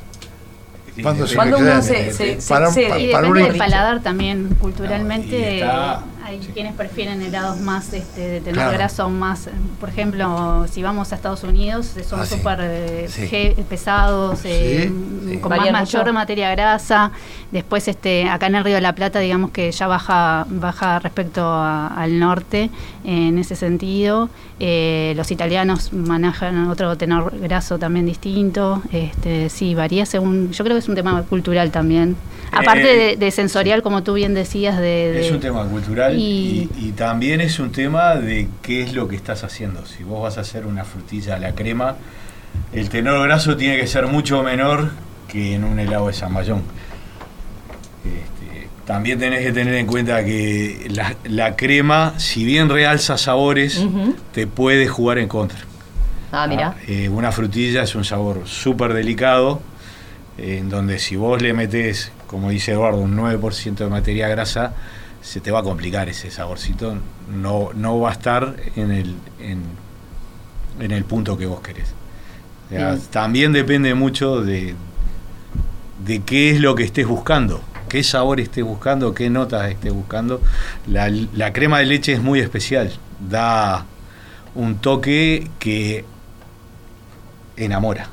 ¿Cuándo se Cuando uno excede? se, se, se Para- Y para depende un del paladar también, No, y culturalmente está- hay sí. quienes prefieren helados más este, de tener Claro. más, eh, por ejemplo, si vamos a Estados Unidos, eh, son Ah, sí. súper eh, Sí. pesados, eh, Sí, sí. con más mayor mucho. materia grasa. Después, este, acá en el Río de la Plata, digamos que ya baja, baja respecto a- al norte en ese sentido. Eh, los italianos manejan otro tenor graso también distinto. Este, sí, varía según. Yo creo que es un tema cultural también. Aparte Eh, de, de sensorial, como tú bien decías, de. de- Es un tema cultural Y- y, y también es un tema de qué es lo que estás haciendo. Si vos vas a hacer una frutilla a la crema, el tenor graso tiene que ser mucho menor que en un helado de zamballón. Este, también tenés que tener en cuenta que la, la crema, si bien realza sabores, te puede jugar en contra. Ah, mira. Ah, eh, una frutilla es un sabor súper delicado, en donde si vos le metés, como dice Eduardo, un 9% de materia grasa, se te va a complicar ese saborcito. No, no va a estar en el, en, en el punto que vos querés. O sea, Bien. también depende mucho de, de qué es lo que estés buscando, qué sabor estés buscando, qué notas estés buscando. La, la crema de leche es muy especial, da un toque que enamora.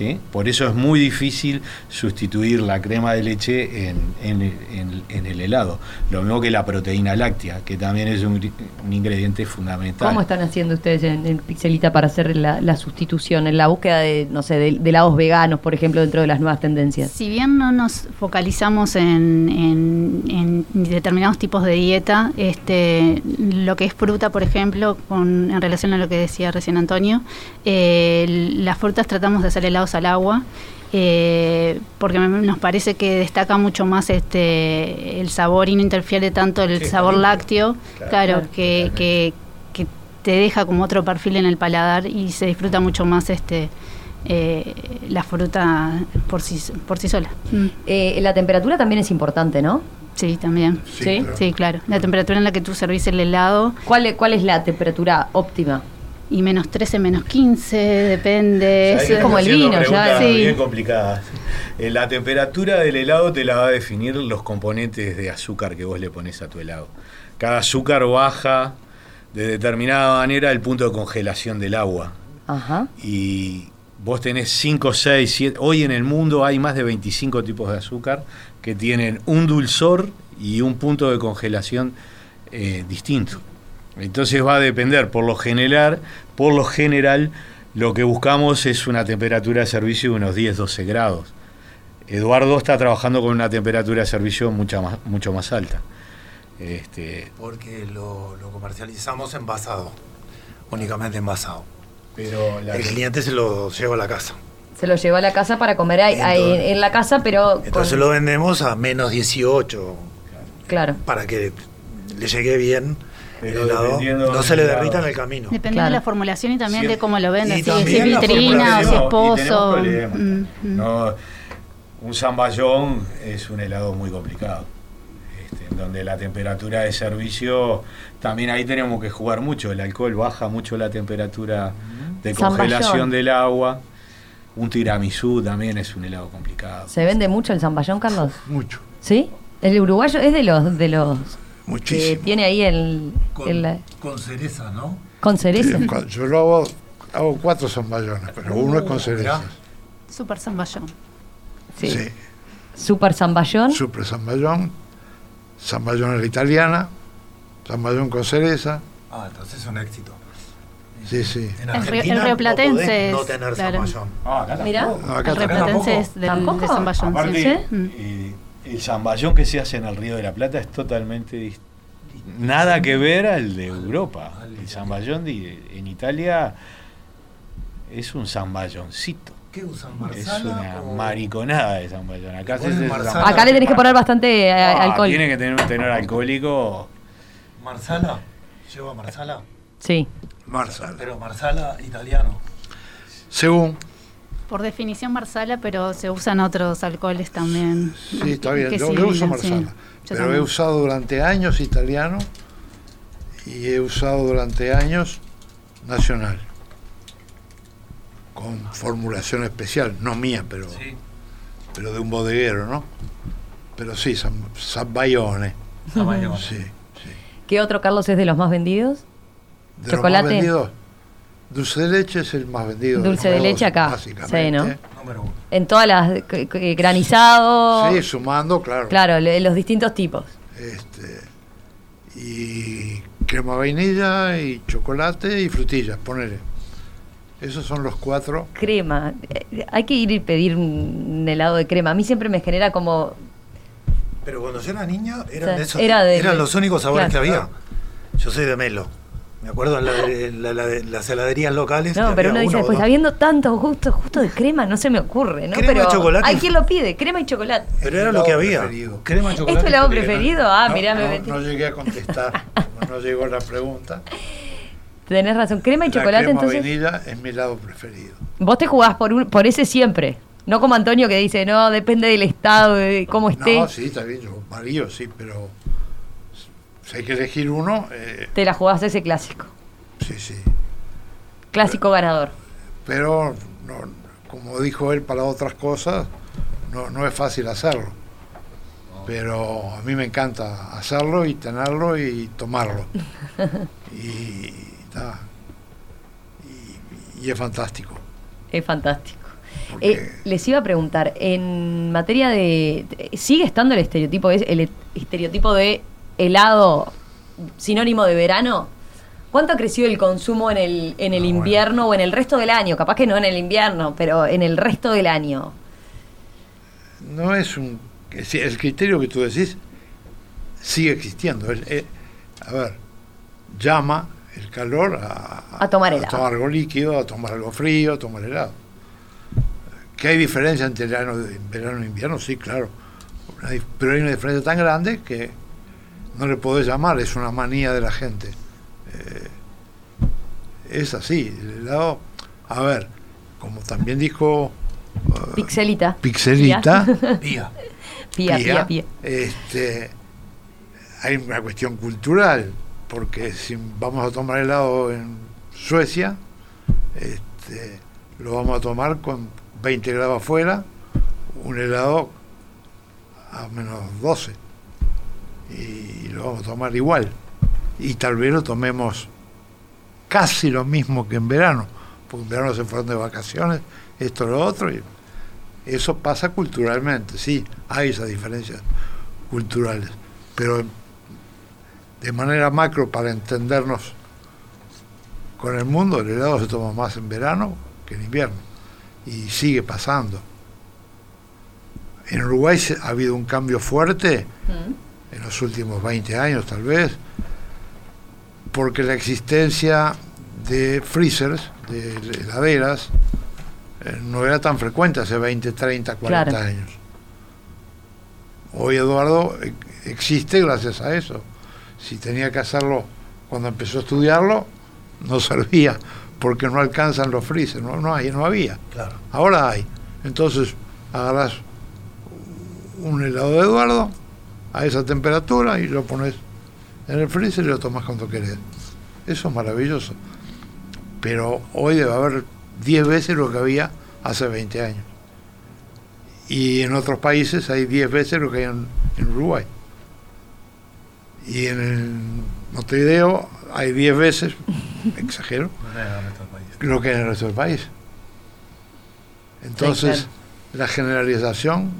¿Sí? Por eso es muy difícil sustituir la crema de leche en, en- en- en el helado. Lo mismo que la proteína láctea, que también es un, un ingrediente fundamental. ¿Cómo están haciendo ustedes en, en Pixelita para hacer la, la sustitución, en la búsqueda de, no sé, de, de helados veganos, por ejemplo, dentro de las nuevas tendencias? Si bien no nos focalizamos en, en- en determinados tipos de dieta, este, lo que es fruta, por ejemplo, con, en relación a lo que decía recién Antonio, eh, las frutas tratamos de hacer helados al agua. eh, porque me- nos parece que destaca mucho más este el sabor y no interfiere tanto el Sí, sabor lácteo, Claro, que, que, que te deja como otro perfil en el paladar y se disfruta mucho más este eh, la fruta por sí, por sí sola. Mm. Eh, la temperatura también es importante, ¿no? Sí, también. Sí. claro. Sí, claro. La temperatura en la que tú servís el helado ¿Cuál, es- ¿Cuál es la temperatura óptima? Y menos 13, menos 15, depende. Es como el vino, ya, sí. bien complicadas. Eh, La temperatura del helado te la va a definir los componentes de azúcar que vos le pones a tu helado. Cada azúcar baja de determinada manera el punto de congelación del agua. Ajá. Y vos tenés 5, 6, 7. Hoy en el mundo hay más de 25 tipos de azúcar que tienen un dulzor y un punto de congelación eh, distinto. Entonces va a depender, por lo general, por lo general, lo que buscamos es una temperatura de servicio de unos 10-12 grados. Eduardo está trabajando con una temperatura de servicio mucha más, mucho más alta. Este, Porque lo, lo comercializamos envasado, únicamente envasado. pero la- El cliente se lo lleva a la casa. Se lo llevó a la casa para comer ahí- en la casa, pero. Entonces con- lo vendemos a menos 18 Claro. para que le llegue bien Pero el helado, dependiendo no se le derrita en el camino. Dependiendo Claro. de la formulación y también Siempre- de cómo lo venden, si, es vitrina o si es pozo. Mm, mm. No, un zamballón es un helado muy complicado. este, en donde la temperatura de servicio, también ahí tenemos que jugar mucho. El alcohol baja mucho la temperatura de Zamballón. congelación del agua. Un tiramisú también es un helado complicado. ¿Se vende mucho el zamballón, Carlos? Mucho, ¿Sí? El uruguayo es de los de los que muchísimo. tiene ahí el, el- con cereza, ¿no? con cereza. Sí, Yo lo hago, hago cuatro zamballones, pero uno es con Uh, cerezas. mirá. Super zamballón. Sí. Sí, Super zamballón. super zamballón, zamballón a la italiana, zamballón con cereza. Ah, entonces es un éxito. Sí, sí. En El rioplatense no tener claro. zamballón. Ah, acá Mirá. No, acá El es del, ¿Tampoco? de zamballón. Aparte, sí. Mm. El zamballón que se hace en el Río de la Plata es totalmente nada que ver al de Europa. El zamballón de- en Italia es un zamballoncito. ¿Qué usan? Es ¿Marsala una o- mariconada de zamballón. Acá se. Acá le tenés que poner bastante eh, Ah, alcohol. Tiene que tener un tenor alcohólico. ¿Marsala? ¿Lleva marsala? Sí. Marsala. Pero marsala italiano. Según, Por definición marsala, pero se usan otros alcoholes también. sí, está bien, yo, yo uso sí. marsala. Yo Pero he usado durante años italiano y he usado durante años nacional. Con formulación especial, no mía, pero, pero de un bodeguero, ¿no? Pero sí, San- Zambayone. Tamaño. Sí, sí. ¿Qué otro, Carlos, es de los más vendidos? De Chocolate. Los más vendidos, dulce de leche es el más vendido. Dulce de leche acá, básicamente. sí, ¿no? Número uno. En todas las que- que- granizado. Sí, sumando, claro. Claro, los distintos tipos. Este, y crema vainilla y chocolate y frutillas, ponele. Esos son los cuatro. Crema. Eh, Hay que ir y pedir un helado de crema. A mí siempre me genera como. Pero cuando yo era niño, eran, O sea, esos- era de- eran los únicos sabores claro. que había. Yo soy de Melo. Me acuerdo en la las heladerías locales. No, pero uno dice, o pues habiendo tantos gustos, justo de crema, no se me ocurre, ¿no? Crema y pero chocolate. hay quien lo pide, crema y chocolate. Pero era lo que había. preferido. Crema, ¿Es chocolate. tu helado y preferido? Ah, no, mirá, no, me metí. no llegué a contestar, no llegó la pregunta. Tenés razón, crema y la chocolate, crema entonces. vainilla es mi helado preferido. Vos te jugás por, un, por ese siempre. No como Antonio que dice, no, depende del estado, de cómo esté. No, sí, está bien, yo varío, sí, pero si hay que elegir uno, eh, Te la jugás ese clásico. sí, sí. Clásico ganador. Pero, no, como dijo él, para otras cosas, no, no es fácil hacerlo. Pero a mí me encanta hacerlo y tenerlo y tomarlo. <laughs> y, ta, y, y es fantástico. Es fantástico. Porque- Eh, les iba a preguntar, en materia de... ¿Sigue estando el estereotipo, es el estereotipo de helado sinónimo de verano? ¿Cuánto ha crecido el consumo en el, en el Ah, bueno. invierno o en el resto del año? Capaz que no en el invierno, pero en el resto del año. no es un el criterio que tú decís sigue existiendo El- eh, a ver llama el calor a, A tomar helado. tomar algo líquido a tomar algo frío a tomar helado que hay diferencia entre verano, verano e invierno sí claro pero hay una diferencia tan grande que no le podés llamar es una manía de la gente Eh, es así el helado a ver como también dijo eh, Pixelita. Pixelita <laughs> Pía. Pía, pía, pía. Este, hay una cuestión cultural, porque si vamos a tomar helado en Suecia, este, lo vamos a tomar con 20 grados afuera, un helado a menos 12, y lo vamos a tomar igual. Y tal vez lo tomemos casi lo mismo que en verano, porque en verano se fueron de vacaciones, esto, lo otro, y eso pasa culturalmente, sí, hay esas diferencias culturales, pero de manera macro para entendernos con el mundo, el helado se toma más en verano que en invierno y sigue pasando. En Uruguay ha habido un cambio fuerte en los últimos 20 años tal vez, porque la existencia de freezers, de heladeras, eh, no era tan frecuente hace 20, 30, 40 Claro. años. Hoy Eduardo eh, existe gracias a eso. Si tenía que hacerlo cuando empezó a estudiarlo, no <laughs> servía, porque no alcanzan los freezers, no, no hay, no había. Claro. Ahora hay. Entonces agarras un helado de Eduardo a esa temperatura y lo pones en el freezer y lo tomas cuando querés. Eso es maravilloso. Pero hoy debe haber 10 veces lo que había hace 20 años. Y en otros países hay 10 veces lo que hay en, en Uruguay. Y en el Montevideo hay 10 veces, <laughs> exagero, lo que hay en el resto del país. Entonces, claro. la generalización,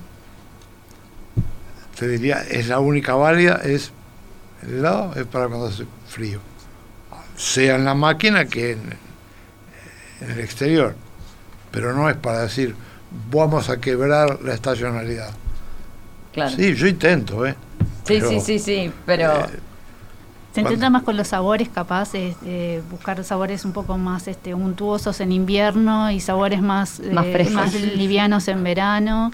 te diría, es la única válida, es el helado es para cuando hace frío. Sea en la máquina que en, en el exterior. Pero no es para decir, vamos a quebrar la estacionalidad. Claro. Sí, yo intento, ¿eh? Sí, Pero, sí, sí, sí, pero eh, Se intenta más con los sabores, capaz, eh, eh, buscar sabores un poco más este, untuosos en invierno y sabores más, Más eh, frescos. más livianos en verano.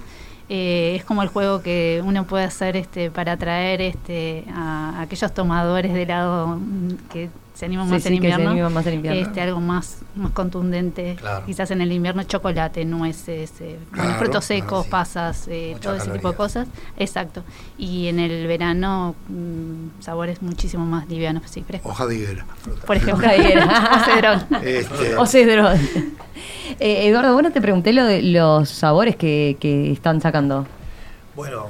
Eh, es como el juego que uno puede hacer este, para atraer este, a aquellos tomadores de helado mm, que se animan Sí, más sí, en que se invierno. animan más en invierno. Este, algo más, más contundente. Claro. Quizás en el invierno chocolate, nueces, eh, bueno, frutos claro, secos, sí. pasas, eh, todo ese tipo de cosas. Exacto. Y en el verano, mm, sabores muchísimo más livianos, sí, frescos. hoja de higuera. Por ejemplo, Hoja de higuera. <laughs> o cedrón. Este, O cedrón. Eh, Eduardo, bueno, te pregunté lo de los sabores que, que están sacando. Bueno,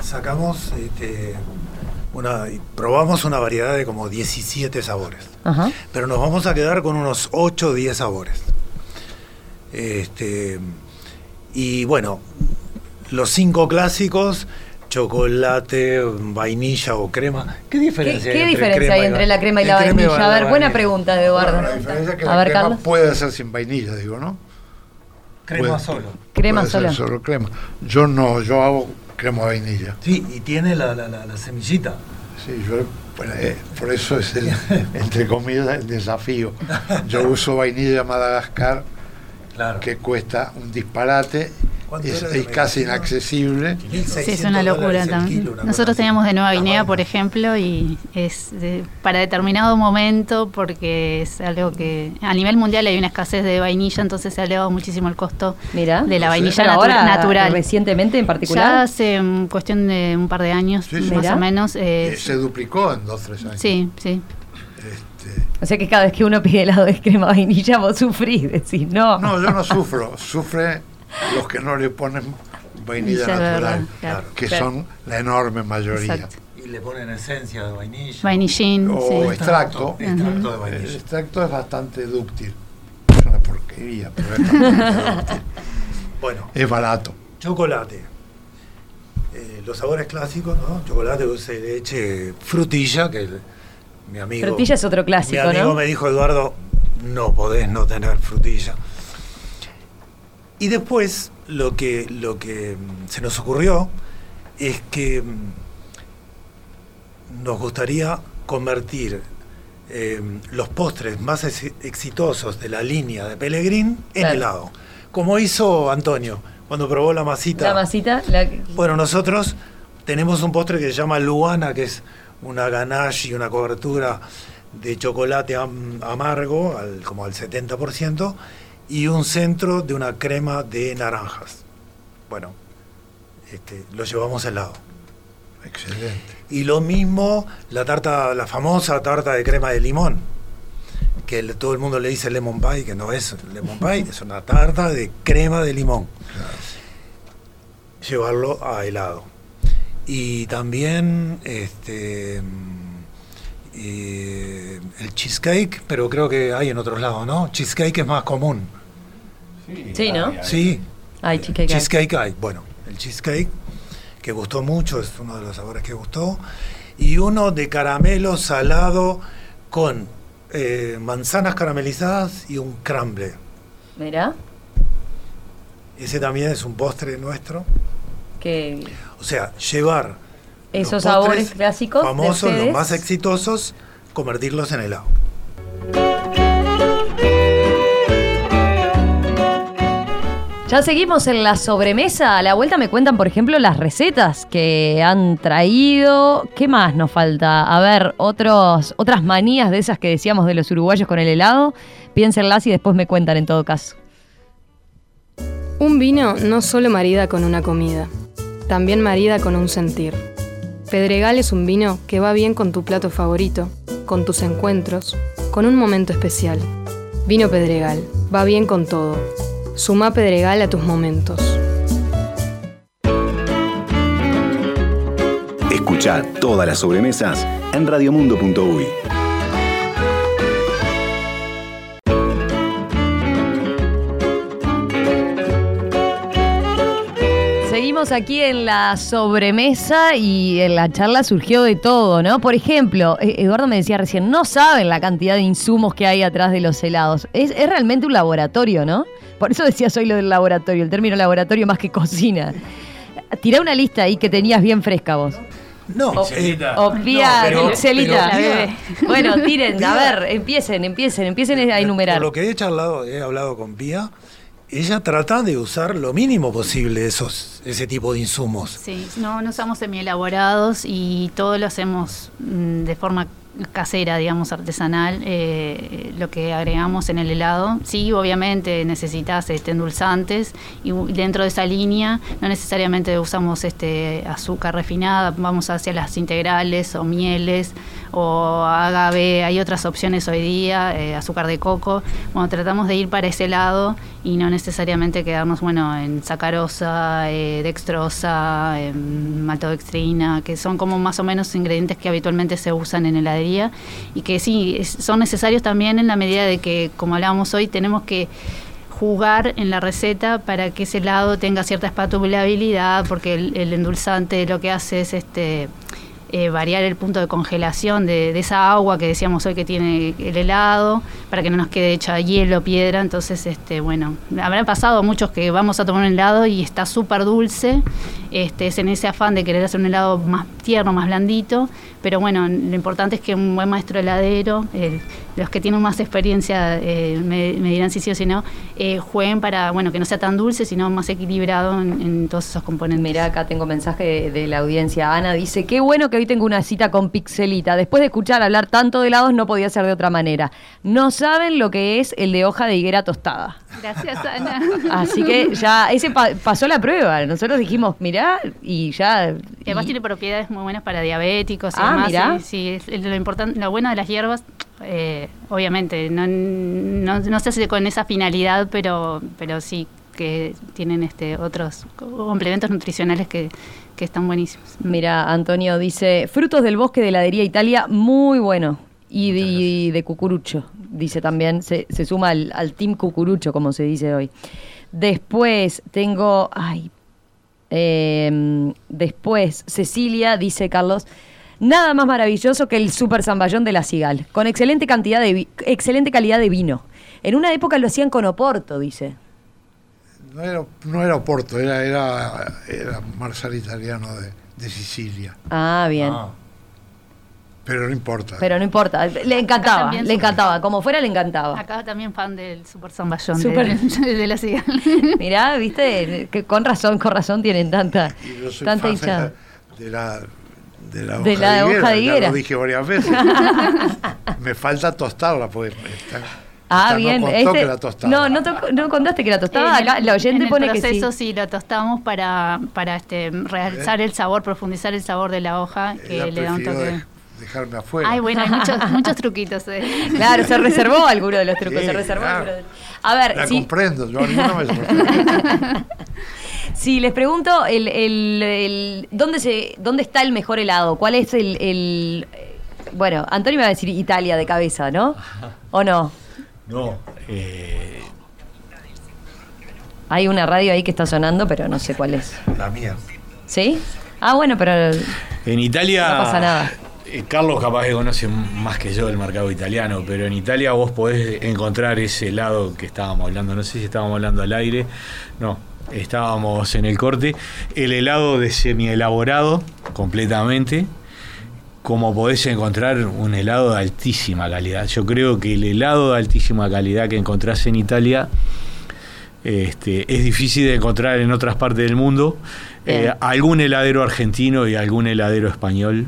sacamos, este, una, probamos una variedad de como 17 sabores, Ajá. pero nos vamos a quedar con unos 8 o 10 sabores. Este, y bueno, los cinco clásicos, chocolate, vainilla o crema. ¿Qué ¿Qué, diferencia qué hay entre diferencia hay entre la crema y la vainilla? A ver, buena pregunta, Eduardo. Bueno, la diferencia es que A la ver, crema Carlos. puede ser sin vainilla, digo, ¿no? Crema Puede- solo. Crema puede ser sola. solo crema. Yo no, yo hago crema de vainilla. Sí, y tiene la, la, la- la semillita. Sí, yo, bueno, eh, por eso es el, <laughs> entre comillas, el desafío. Yo uso vainilla Madagascar, Claro. que cuesta un disparate, ¿Cuánto es, casi inaccesible. Sí, es una locura también. Nosotros teníamos de Nueva Guinea, por ejemplo, y es de- para determinado momento, porque es algo que a nivel mundial hay una escasez de vainilla, entonces se ha elevado muchísimo el costo Mira. de la No sé. vainilla natu- ahora, natural. recientemente en Ya particular. hace mm, cuestión de un par de años, Sí, sí. más Mirá. o menos. eh, Eh, se duplicó en dos, tres años. sí, sí. Este, O sea que cada vez que uno pide helado de crema vainilla, vos sufrís, decís, no. no, yo no sufro, sufre los que no le ponen vainilla natural, claro. que Claro. son la enorme mayoría. Exacto. Y le ponen esencia de vainilla. Vainillín, O sí. extracto. Extracto de El vainilla. extracto es bastante dúctil. Es una porquería, pero es bastante <laughs> dúctil. Bueno, Es barato. chocolate. Eh, los sabores clásicos, ¿no? Chocolate, dulce de leche, frutilla, que el- mi amigo. Frutilla es otro Mi clásico, amigo ¿no? me dijo, Eduardo, no podés no tener frutilla. Y después lo que, lo que mm, se nos ocurrió es que mm, nos gustaría convertir eh, los postres más ex- exitosos de la línea de Pellegrín en Claro. helado. Como hizo Antonio cuando probó la masita. La masita, la- Bueno, nosotros tenemos un postre que se llama Luana, que es una ganache y una cobertura de chocolate am- amargo, al- como al 70%, y un centro de una crema de naranjas. Bueno, este, lo llevamos helado. Excelente. Y lo mismo la tarta, la famosa tarta de crema de limón, que el- todo el mundo le dice lemon pie, que no es lemon pie, es una tarta de crema de limón. Llevarlo a helado. Y también este eh, el cheesecake, pero creo que hay en otros lados, ¿no? Cheesecake es más común. Sí, ¿no? Sí, Ay, cheesecake. Cheesecake hay. Bueno, el cheesecake, que gustó mucho, es uno de los sabores que gustó. Y uno de caramelo salado con eh, manzanas caramelizadas y un crumble. Mira. Ese también es un postre nuestro. Que O sea, llevar esos los sabores clásicos de famosos, los más exitosos, convertirlos en helado. Ya seguimos en la sobremesa. A la vuelta me cuentan, por ejemplo, las recetas que han traído. ¿Qué más nos falta? A ver, otros, otras manías de esas que decíamos de los uruguayos con el helado. Piénsenlas y después me cuentan en todo caso. Un vino no solo marida con una comida, también marida con un sentir. Pedregal es un vino que va bien con tu plato favorito, con tus encuentros, con un momento especial. Vino Pedregal, va bien con todo. Suma Pedregal a tus momentos. Escucha todas las sobremesas en radiomundo.uy. Seguimos aquí en la sobremesa y en la charla surgió de todo, ¿no? Por ejemplo, eh, Eduardo me decía recién, no saben la cantidad de insumos que hay atrás de los helados. Es, es realmente un laboratorio, ¿no? Por eso decía soy lo del laboratorio, el término laboratorio más que cocina. Tirá una lista ahí que tenías bien fresca vos. No, O Pía, pero- Pixelita. pero Pía- Bueno, <laughs> tiren, a ver, empiecen, empiecen, empiecen a enumerar. Por lo que he charlado, he hablado con Pía, ella trata de usar lo mínimo posible esos, ese tipo de insumos. Sí, no, no usamos semi-elaborados y todo lo hacemos mm, de forma casera, digamos, artesanal, eh, lo que agregamos en el helado. Sí, obviamente necesitas este, endulzantes y dentro de esa línea no necesariamente usamos este azúcar refinada, vamos hacia las integrales o mieles o agave, hay otras opciones hoy día, eh, azúcar de coco. Bueno, tratamos de ir para ese lado y no necesariamente quedarnos, bueno, en sacarosa, eh, dextrosa, maltodextrina, que son como más o menos ingredientes que habitualmente se usan en heladería y que sí, son necesarios también en la medida de que, como hablábamos hoy, tenemos que jugar en la receta para que ese helado tenga cierta espatulabilidad, porque el, el endulzante lo que hace es este eh, variar el punto de congelación de, esa agua que decíamos hoy que tiene el helado, para que no nos quede hecha hielo, piedra. Entonces, este, bueno, habrán pasado muchos que vamos a tomar un helado y está súper dulce. Este, es en ese afán de querer hacer un helado más tierno, más blandito. Pero bueno, lo importante es que un buen maestro heladero, eh, los que tienen más experiencia eh, me, me dirán si sí o si no, jueguen para bueno que no sea tan dulce, sino más equilibrado en, todos esos componentes. Mirá, acá tengo mensaje de, de la audiencia. Ana dice, qué bueno que hoy tengo una cita con Pixelita. Después de escuchar hablar tanto de helados, no podía ser de otra manera. No saben lo que es el de hoja de higuera tostada. Gracias, Ana. Así que ya, ese pa- pasó la prueba. Nosotros dijimos, mirá, y ya... Y además y- tiene propiedades muy buenas para diabéticos y Ah, demás. mirá. Sí, sí, lo importante, lo bueno de las hierbas, eh, obviamente, no, no, no se hace con esa finalidad, pero, pero sí que tienen este otros complementos nutricionales que, que están buenísimos. Mira, Antonio dice, frutos del bosque de heladería Italia, muy bueno. Y de, y de cucurucho, dice también, se, se suma al, al team cucurucho, como se dice hoy. Después tengo, ay, eh, después Cecilia, dice Carlos, nada más maravilloso que el super zamballón de la Cigal, con excelente cantidad de excelente calidad de vino. En una época lo hacían con Oporto, dice. No era, no era Oporto, era, era, era Marsal italiano de, de Sicilia. Ah, bien. Pero no importa. Pero no importa, le encantaba, le encantaba, como fuera le encantaba. Acá también fan del Super Zamballón Super- de, de la cigal. <laughs> Mirá, viste, que con razón, con razón tienen tanta, Y yo soy tanta fan hinchada. de la, de la, De hoja, la de hoja higuera, de higuera. Ya lo dije varias veces. <laughs> Me falta tostarla porque está, Ah, bien. No, contó este- que la tostaba. no, no, to- no contaste que la el- Acá la oyente en el pone que sí. sí. lo tostamos para, para este, realzar el sabor, profundizar el sabor de la hoja, que Ella le da un toque. de- dejarme afuera. Ay, bueno, hay muchos, <laughs> muchos truquitos. eh. Claro, se reservó alguno de los trucos, Sí, se reservó claro. alguno de- A ver, La si, comprendo, yo a ninguno me <laughs> si les pregunto el, el- el- ¿dónde, se, ¿dónde está el mejor helado? ¿Cuál es el, el- eh, Bueno, Antonio me va a decir Italia de cabeza, ¿no? ¿O no? No, eh, Hay una radio ahí que está sonando, pero no sé cuál es. La mía. ¿Sí? Ah, bueno, pero en Italia. No pasa nada. eh, Carlos capaz que conoce más que yo el mercado italiano, pero en Italia vos podés encontrar ese helado que estábamos hablando, no sé si estábamos hablando al aire, no, estábamos en el corte, el helado de semi-elaborado completamente, como podés encontrar un helado de altísima calidad. Yo creo que el helado de altísima calidad que encontrás en Italia este, es difícil de encontrar en otras partes del mundo. Eh, algún heladero argentino y algún heladero español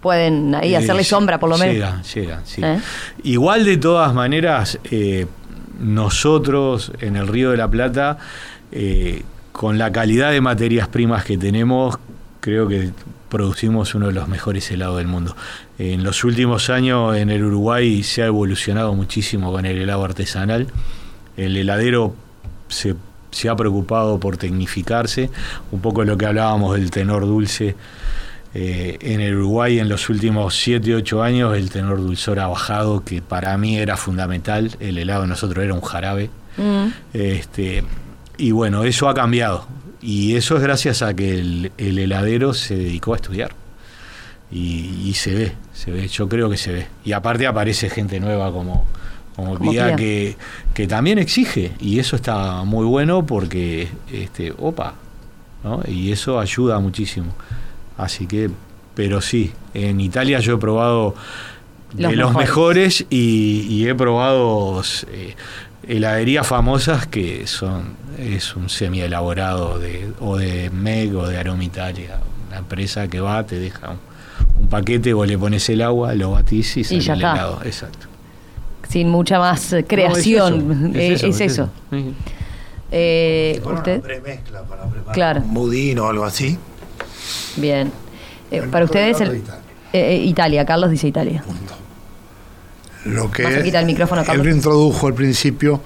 Pueden ahí eh, hacerle sombra, por lo menos. Llega, llega, sí. ¿Eh? Igual de todas maneras, nosotros en el Río de la Plata, con la calidad de materias primas que tenemos, creo que producimos uno de los mejores helados del mundo. En los últimos años en el Uruguay se ha evolucionado muchísimo con el helado artesanal. El heladero se, se ha preocupado por tecnificarse, un poco lo que hablábamos del tenor dulce. Eh, en el Uruguay en los últimos 7, 8 años el tenor dulzor ha bajado, que para mí era fundamental. El helado de nosotros era un jarabe. Mm. Este, y bueno, eso ha cambiado. Y eso es gracias a que el, el heladero se dedicó a estudiar. Y, y se ve, se ve, yo creo que se ve. Y aparte aparece gente nueva como, como, Como Pía Pía. que, que también exige. Y eso está muy bueno porque, este, opa, ¿no? Y eso ayuda muchísimo. Así que, pero sí, en Italia yo he probado de Los los mejores. mejores y, y he probado eh, heladerías famosas que son es un semi elaborado de, o de MEG o de Aroma Italia, una empresa que va, te deja un, un paquete, vos le pones el agua, lo batís y sale ya el está. helado. Exacto. Sin mucha más eh, No, creación. Eh, es eso, es eso. Sí. Eh, ¿Usted? una premezcla para preparar Claro. un budín o algo así. Bien. Eh, para ustedes, el, eh, eh, Italia, Carlos dice Italia. Punto. Lo que micrófono, Carlos. él introdujo al principio,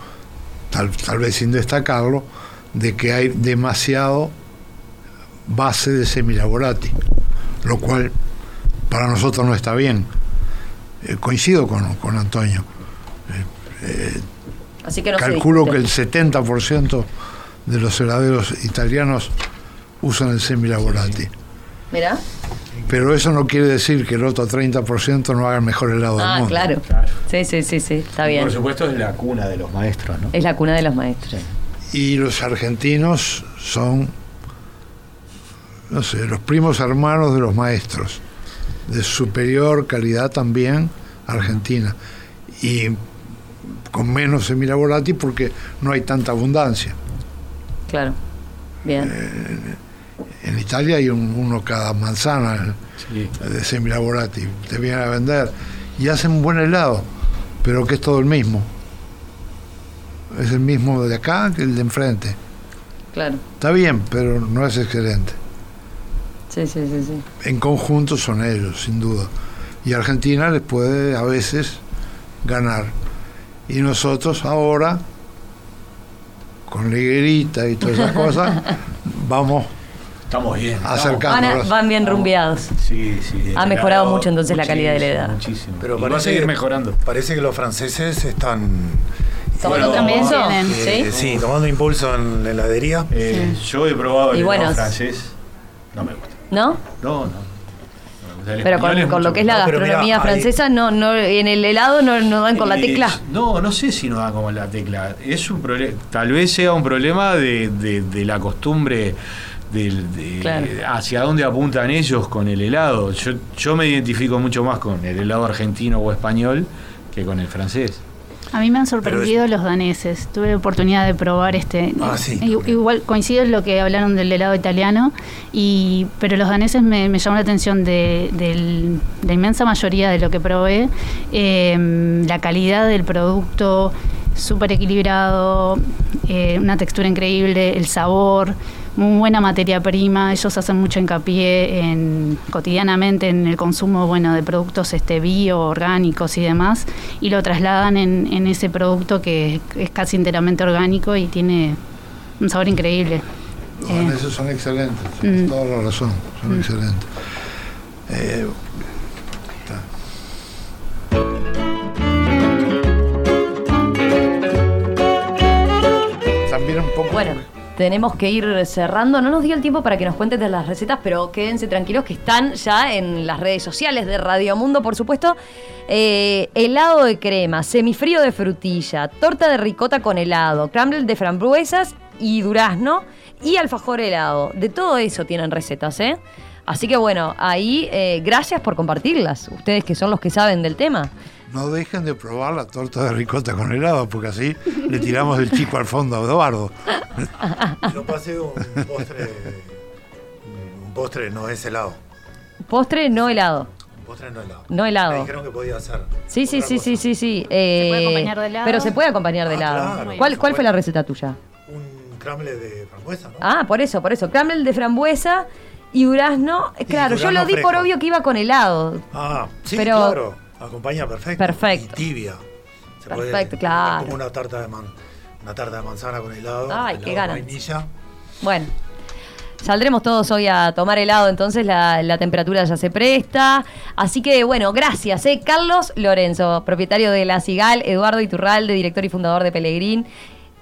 tal, tal vez sin destacarlo, de que hay demasiado base de semilaborati, lo cual para nosotros no está bien. Eh, coincido con, con Antonio. Así que no se Calculo que el 70% de los heladeros italianos usan el semilaborati. Mirá. Pero eso no quiere decir que el otro 30% no haga el mejor helado del Ah, mundo. claro. Claro. Sí, sí, sí, sí. Está bien. Por supuesto es la cuna de los maestros, ¿no? Es la cuna de los maestros. Y los argentinos son, no sé, los primos hermanos de los maestros, de superior calidad también Argentina. Y con menos semilaborati porque no hay tanta abundancia. Claro. Bien. En Italia hay un- uno cada manzana Sí. de semilaborati, te vienen a vender y hacen un buen helado, pero que es todo el mismo. Es el mismo de acá que el de enfrente. Claro. Está bien, pero no es excelente. Sí, sí, sí, sí. En conjunto son ellos, sin duda. Y Argentina les puede a veces ganar. Y nosotros ahora, con la higuerita y todas esas cosas, <laughs> vamos Estamos bien. Acercando. Van, van bien rumbeados. Sí, sí. el Ha mejorado mucho, entonces, la calidad del muchísimo, helado. Muchísimo. Pero Y va a seguir mejorando. Parece que los franceses están Tomando Bueno, también eso. tienen. eh, ¿Sí? sí, tomando impulso en la heladería. Eh, Yo he probado el bueno, francés. No me gusta. ¿No? No, no. Pero con, con lo que es la No, pero mirá, gastronomía hay- francesa, no, no, en el helado no, no dan con la Eh, tecla. No, no sé si no da como la tecla. Es un problema. Tal vez sea un problema de, de- de la costumbre del- de, Claro. hacia dónde apuntan ellos con el helado. Yo, yo me identifico mucho más con el helado argentino o español que con el francés. A mí me han sorprendido los daneses. Tuve la oportunidad de probar este. Ah, sí. Igual coincido en lo que hablaron del helado italiano, y pero los daneses me, me llamó la atención de, la inmensa mayoría de lo que probé. eh, la calidad del producto, súper equilibrado, eh, una textura increíble, el sabor, muy buena materia prima. Ellos hacen mucho hincapié en cotidianamente en el consumo bueno de productos este bio, orgánicos y demás, y lo trasladan en, en ese producto que es casi enteramente orgánico y tiene un sabor increíble. Los Eh, son excelentes, mm. toda la razón, son Mm. excelentes. Eh, también un poco... Bueno, tenemos que ir cerrando. No nos dio el tiempo para que nos cuentes de las recetas, pero quédense tranquilos que están ya en las redes sociales de Radio Mundo, por supuesto. Eh, helado de crema, semifrío de frutilla, torta de ricota con helado, crumble de frambuesas y durazno y alfajor helado. De todo eso tienen recetas, ¿eh? Así que bueno, ahí eh, gracias por compartirlas, ustedes que son los que saben del tema. No dejen de probar la torta de ricota con helado, porque así le tiramos el chico al fondo a Eduardo. <laughs> Yo pasé un postre. Un postre no es helado. Postre no helado. Un postre no helado. No helado. Me dijeron que podía hacer. Sí, sí, sí, sí, sí, sí. Eh, puede acompañar de helado? Pero se puede acompañar de Ah, helado. claro. ¿Cuál, ¿Cuál fue la receta tuya? Un crumble de frambuesa, ¿no? Ah, por eso, por eso. Crumble de frambuesa y durazno. Eh, Y Claro, yo lo di por obvio que iba con helado. Ah, sí, Pero- claro. Acompaña perfecto. Perfecto. Y tibia. Se puede Perfecto, claro. Como una tarta de man, una tarta de manzana con helado. Ay, helado qué ganas. Vainilla. Bueno, saldremos todos hoy a tomar helado, entonces la, la temperatura ya se presta. Así que bueno, gracias, ¿eh? Carlos Lorenzo, propietario de La Cigal, Eduardo Iturralde, director y fundador de Pelegrín.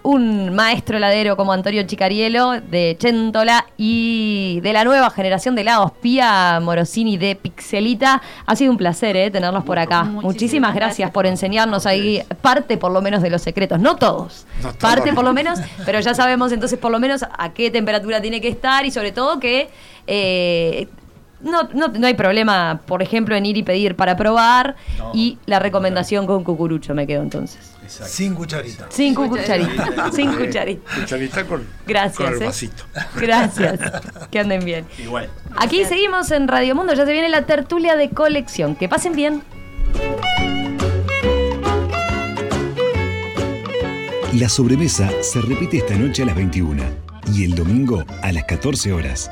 Un maestro heladero como Antonio Chicarielo de Chéntola y de la nueva generación de helados, Pía Morosini de Pixelita. Ha sido un placer ¿eh? tenerlos por acá. Muchísimas Muchísimas gracias, gracias. por enseñarnos ahí parte por lo menos de los secretos. No todos, No todos. parte por lo menos, pero ya sabemos entonces por lo menos a qué temperatura tiene que estar y sobre todo que eh, no, no, no hay problema, por ejemplo, en ir y pedir para probar No. y la recomendación con cucurucho me quedo entonces. Exacto. Sin cucharita. Sin cucharita, sin cucharita. Cucharita con, Gracias, con el ¿eh? vasito. Gracias, que anden bien. Igual. Aquí seguimos en Radio Mundo, ya se viene la tertulia de colección. Que pasen bien. La sobremesa se repite esta noche a las 21 y el domingo a las 14 horas